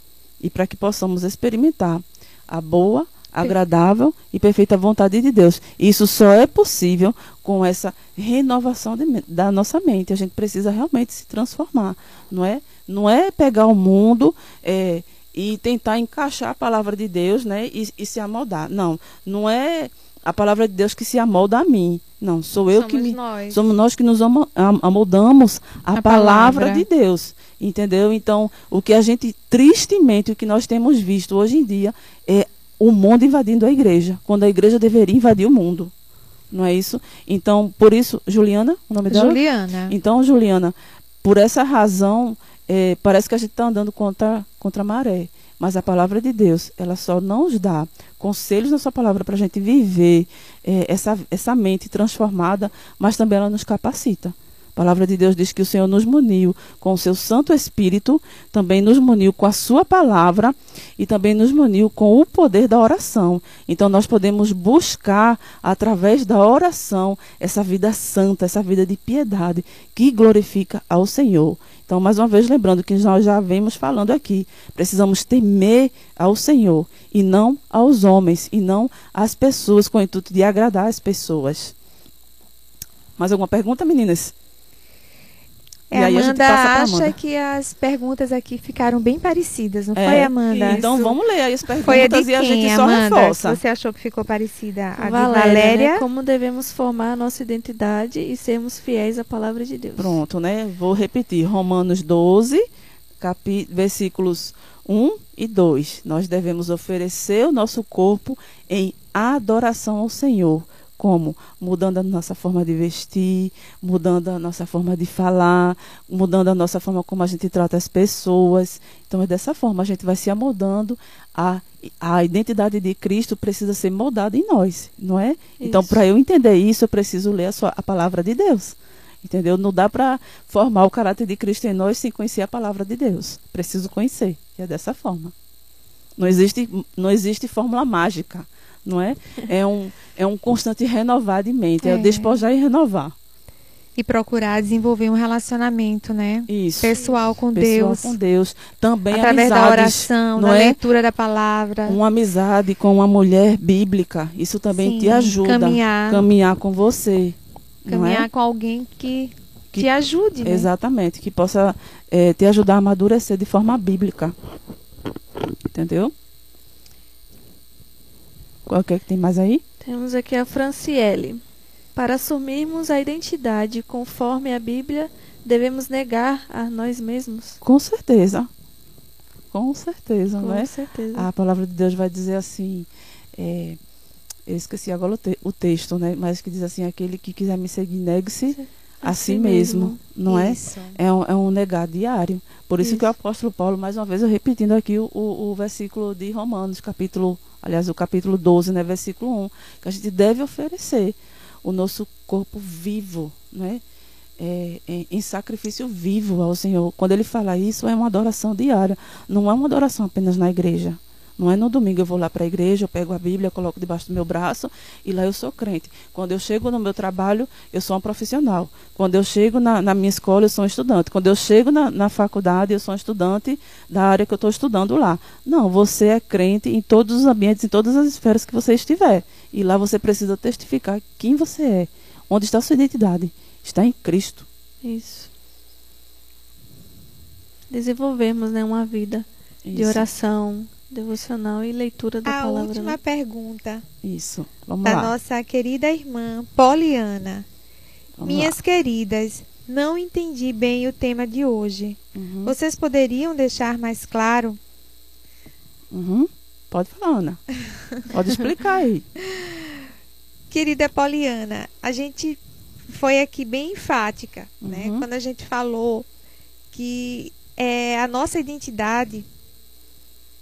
e para que possamos experimentar a boa, agradável e perfeita vontade de Deus. Isso só é possível com essa renovação de, da nossa mente. A gente precisa realmente se transformar, não é? Não é pegar o mundo é, e tentar encaixar a palavra de Deus, né, e, e se amoldar. Não, não é a palavra de Deus que se amolda a mim. Não, sou eu somos que me. Nós. Somos nós que nos amoldamos a, a palavra. palavra de Deus. Entendeu? Então, o que a gente, tristemente, o que nós temos visto hoje em dia é o mundo invadindo a igreja, quando a igreja deveria invadir o mundo. Não é isso? Então, por isso, Juliana, o nome dela? Juliana. Então, Juliana, por essa razão, é, parece que a gente está andando contra, contra a maré. Mas a palavra de Deus, ela só nos dá conselhos na sua palavra para a gente viver é, essa, essa mente transformada, mas também ela nos capacita. A palavra de Deus diz que o Senhor nos muniu com o seu Santo Espírito, também nos muniu com a sua palavra e também nos muniu com o poder da oração. Então nós podemos buscar através da oração essa vida santa, essa vida de piedade que glorifica ao Senhor. Então, mais uma vez, lembrando que nós já vemos falando aqui, precisamos temer ao Senhor e não aos homens, e não às pessoas, com o intuito de agradar as pessoas. Mais alguma pergunta, meninas? É, e aí Amanda, a gente acha que as perguntas aqui ficaram bem parecidas, não é, foi, Amanda? Então Isso. vamos ler aí as perguntas foi a de e a gente quem, só Amanda, reforça. Você achou que ficou parecida? A Valéria, de Valéria? Né? Como devemos formar a nossa identidade e sermos fiéis à palavra de Deus. Pronto, né? Vou repetir. Romanos 12, capi... versículos 1 e 2. Nós devemos oferecer o nosso corpo em adoração ao Senhor como? Mudando a nossa forma de vestir, mudando a nossa forma de falar, mudando a nossa forma como a gente trata as pessoas. Então é dessa forma a gente vai se amoldando. A, a identidade de Cristo precisa ser moldada em nós, não é? Então, isso. Então, para eu entender isso, eu preciso ler a, sua, a palavra de Deus. Entendeu? Não dá para formar o caráter de Cristo em nós sem conhecer a palavra de Deus. Preciso conhecer, que é dessa forma. Não existe, não existe fórmula mágica, não é? É um, é um constante renovar de mente, é, é despojar e renovar. E procurar desenvolver um relacionamento, né? Isso. Pessoal com Pessoal Deus. com Deus. Também Através amizades, da oração, da é? leitura da palavra. Uma amizade com uma mulher bíblica. Isso também Sim, te ajuda. Caminhar. Caminhar com você. Caminhar é? com alguém que, que te ajude. Né? Exatamente. Que possa é, te ajudar a amadurecer de forma bíblica. Entendeu? Qual que é que tem mais aí? Temos aqui a Franciele. Para assumirmos a identidade conforme a Bíblia, devemos negar a nós mesmos? Com certeza. Com certeza, Com não é? certeza. A palavra de Deus vai dizer assim. É, eu esqueci agora o, te, o, texto, né? Mas que diz assim: aquele que quiser me seguir, negue-se a, si mesmo, mesmo não é? isso. é? É um, é um negar diário. Por isso, isso, que o apóstolo Paulo, mais uma vez, eu repetindo aqui o, o, o versículo de Romanos, capítulo, aliás, o capítulo 12, né? Versículo 1, que a gente deve oferecer o nosso corpo vivo, né? É, é, em sacrifício vivo ao Senhor. Quando ele fala isso, é uma adoração diária. Não é uma adoração apenas na igreja. Não é no domingo eu vou lá para a igreja, eu pego a Bíblia, coloco debaixo do meu braço e lá eu sou crente. Quando eu chego no meu trabalho, eu sou um profissional. Quando eu chego na, na minha escola, eu sou um estudante. Quando eu chego na, na faculdade, eu sou um estudante da área que eu estou estudando lá. Não, você é crente em todos os ambientes, em todas as esferas que você estiver. E lá você precisa testificar quem você é. Onde está a sua identidade? Está em Cristo. Isso. Desenvolvemos né, uma vida Isso. de oração, devocional e leitura da a palavra. A última né? pergunta. Isso. Vamos da lá. nossa querida irmã Poliana. Vamos Minhas lá. queridas, não entendi bem o tema de hoje. Uhum. Vocês poderiam deixar mais claro? Uhum. Pode falar, Ana. Pode explicar aí. Querida Poliana, a gente foi aqui bem enfática, né? uhum. né? Quando a gente falou que é, a nossa identidade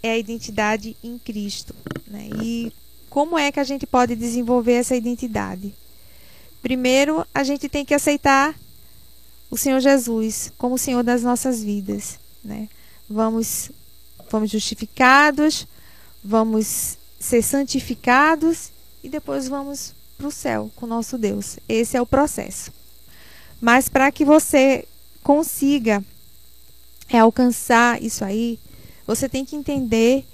é a identidade em Cristo, né? E como é que a gente pode desenvolver essa identidade? Primeiro, a gente tem que aceitar o Senhor Jesus como o Senhor das nossas vidas, né? Vamos, vamos justificados, vamos ser santificados e depois vamos para o céu com o nosso Deus. Esse é o processo. Mas para que você consiga é, alcançar isso aí, você tem que entender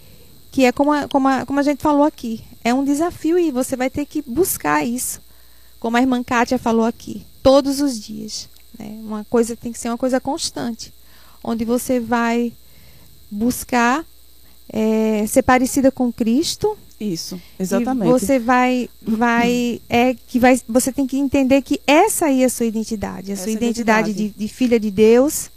que é como a, como, a, como a gente falou aqui. É um desafio e você vai ter que buscar isso. Como a irmã Kátia falou aqui, todos os dias. Né? Uma coisa tem que ser uma coisa constante. Onde você vai buscar é, ser parecida com Cristo. Isso, exatamente. Você vai, vai, é que vai, você tem que entender que essa aí é a sua identidade, a essa sua identidade, identidade. De, de, filha de Deus,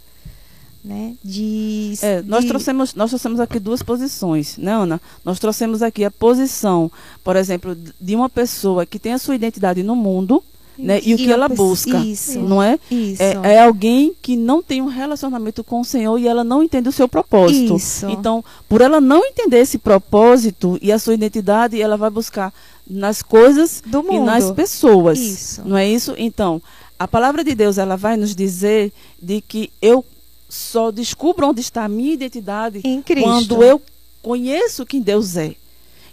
né? De, é, nós de... trouxemos, nós trouxemos aqui duas posições, né, Ana? Nós trouxemos aqui a posição, por exemplo, de uma pessoa que tem a sua identidade no mundo né? E o que ela busca, isso, não é? Isso. é? É alguém que não tem um relacionamento com o Senhor e ela não entende o seu propósito. Isso. Então, por ela não entender esse propósito e a sua identidade, ela vai buscar nas coisas Do mundo. e nas pessoas. Isso. Não é isso? Então, a palavra de Deus, ela vai nos dizer de que eu só descubro onde está a minha identidade quando eu conheço quem Deus é.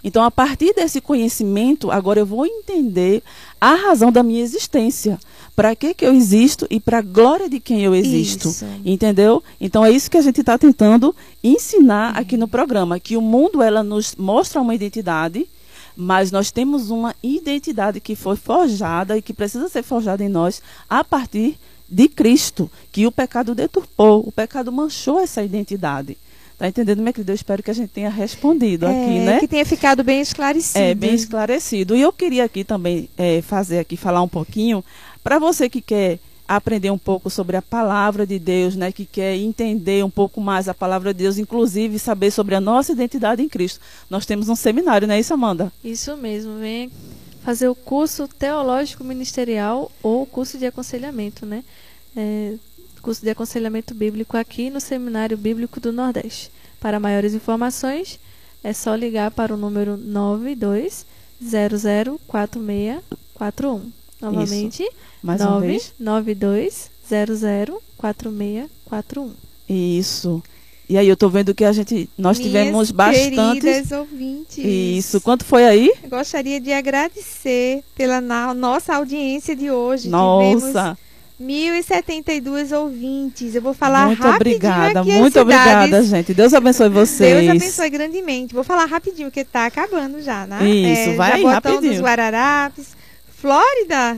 Então, a partir desse conhecimento, agora eu vou entender a razão da minha existência. Para que, que eu existo e para a glória de quem eu existo. Isso. Entendeu? Então, é isso que a gente está tentando ensinar aqui no programa. Que o mundo, ela nos mostra uma identidade, mas nós temos uma identidade que foi forjada e que precisa ser forjada em nós a partir de Cristo, que o pecado deturpou, o pecado manchou essa identidade. Tá entendendo, minha querida? Eu espero que a gente tenha respondido é, aqui, né? Que tenha ficado bem esclarecido. É, bem esclarecido. E eu queria aqui também é, fazer aqui, falar um pouquinho, para você que quer aprender um pouco sobre a palavra de Deus, né, que quer entender um pouco mais a palavra de Deus, inclusive saber sobre a nossa identidade em Cristo. Nós temos um seminário, não é isso, Amanda? Isso mesmo, vem fazer o curso teológico ministerial ou o curso de aconselhamento, né? É, curso de aconselhamento bíblico aqui no Seminário Bíblico do Nordeste. Para maiores informações, é só ligar para o número 92004641. Novamente, Isso. Mais uma vez. 992004641. Isso. E aí eu tô vendo que a gente nós Minhas tivemos bastante queridas ouvintes. Isso. Quanto foi aí? Gostaria de agradecer pela na- nossa audiência de hoje. Tivemos Nossa. 1.072 ouvintes. Eu vou falar muito obrigada, muito obrigada, gente. Deus abençoe vocês. Deus abençoe grandemente. Vou falar rapidinho, porque tá acabando já, né? Isso, vai aí, Jabotão rapidinho. dos Guararapes, Flórida,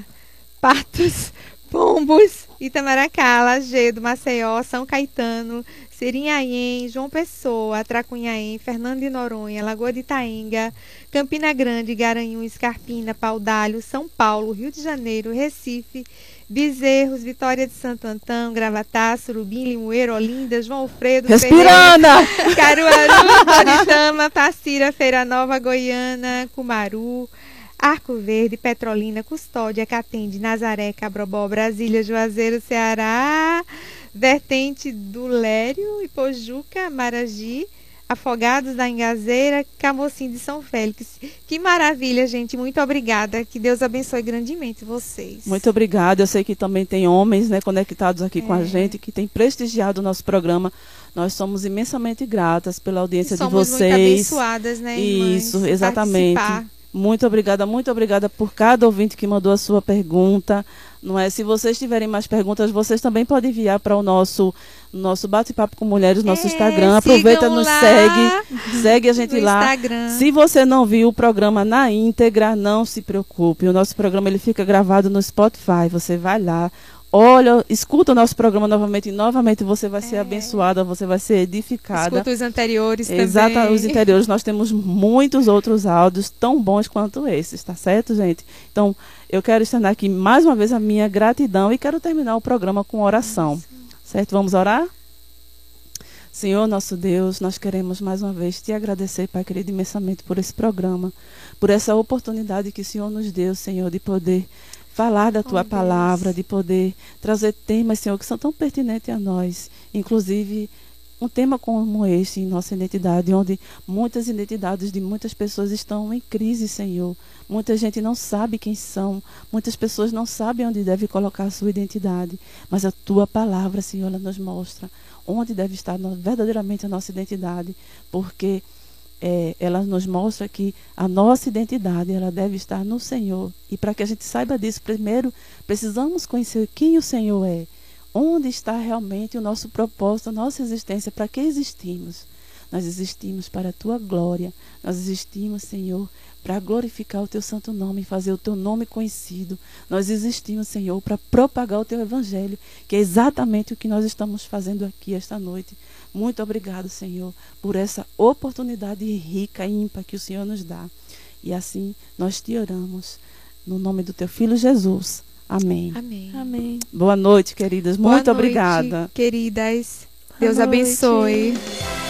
Patos, Pombos, Itamaracá, Lagedo, Maceió, São Caetano, Serinhaém, João Pessoa, Tracunhaém, Fernando de Noronha, Lagoa de Itaenga, Campina Grande, Garanhuns, Carpina, Paudalho, São Paulo, Rio de Janeiro, Recife, Bezerros, Vitória de Santo Antão, Gravatá, Surubim, Limoeiro, Olinda, João Alfredo, Pereira, Respirana! Caruaru, Toritama, Passira, Feira Nova, Goiânia, Cumaru, Arco Verde, Petrolina, Custódia, Catende, Nazaré, Cabrobó, Brasília, Juazeiro, Ceará, Vertente do Lério, Ipojuca, Maragi, Afogados da Engazeira, Camocim de São Félix. Que maravilha, gente. Muito obrigada. Que Deus abençoe grandemente vocês. Muito obrigada. Eu sei que também tem homens né, conectados aqui com a É. gente, que têm prestigiado o nosso programa. Nós somos imensamente gratas pela audiência de Somos muito vocês. abençoadas, né, irmãs? Isso, exatamente. Participar. Muito obrigada, muito obrigada por cada ouvinte que mandou a sua pergunta. Não é? Se vocês tiverem mais perguntas, vocês também podem enviar para o nosso nosso bate-papo com mulheres, nosso É, Instagram. Aproveita, nos lá segue, segue a gente no lá. Instagram. Se você não viu o programa na íntegra, não se preocupe. O nosso programa ele fica gravado no Spotify. Você vai lá, olha, escuta o nosso programa novamente e novamente você vai ser É. abençoada, você vai ser edificada. Escuta os anteriores Exato, também. os interiores nós temos muitos outros áudios tão bons quanto esses, tá certo, gente? Então, eu quero externar aqui mais uma vez a minha gratidão e quero terminar o programa com oração. Certo? Vamos orar? Senhor, nosso Deus, nós queremos mais uma vez te agradecer, Pai querido, imensamente por esse programa, por essa oportunidade que o Senhor nos deu, Senhor, de poder falar da tua Deus. palavra, de poder trazer temas, Senhor, que são tão pertinentes a nós, inclusive um tema como este em nossa identidade, onde muitas identidades de muitas pessoas estão em crise, Senhor. Muita gente não sabe quem são, muitas pessoas não sabem onde deve colocar a sua identidade, mas a tua palavra, Senhor, ela nos mostra onde deve estar verdadeiramente a nossa identidade, porque é, ela nos mostra que a nossa identidade ela deve estar no Senhor. E para que a gente saiba disso, primeiro precisamos conhecer quem o Senhor é, onde está realmente o nosso propósito, a nossa existência, para que existimos. Nós existimos para a tua glória, nós existimos, Senhor, para glorificar o teu santo nome e fazer o teu nome conhecido. Nós existimos, Senhor, para propagar o teu evangelho, que é exatamente o que nós estamos fazendo aqui esta noite. Muito obrigado, Senhor, por essa oportunidade rica e ímpar que o Senhor nos dá. E assim nós te oramos, no nome do teu filho Jesus. Amém. Amém. Amém. Boa noite, queridas. Boa Muito noite, obrigada. queridas. Boa Deus noite. abençoe.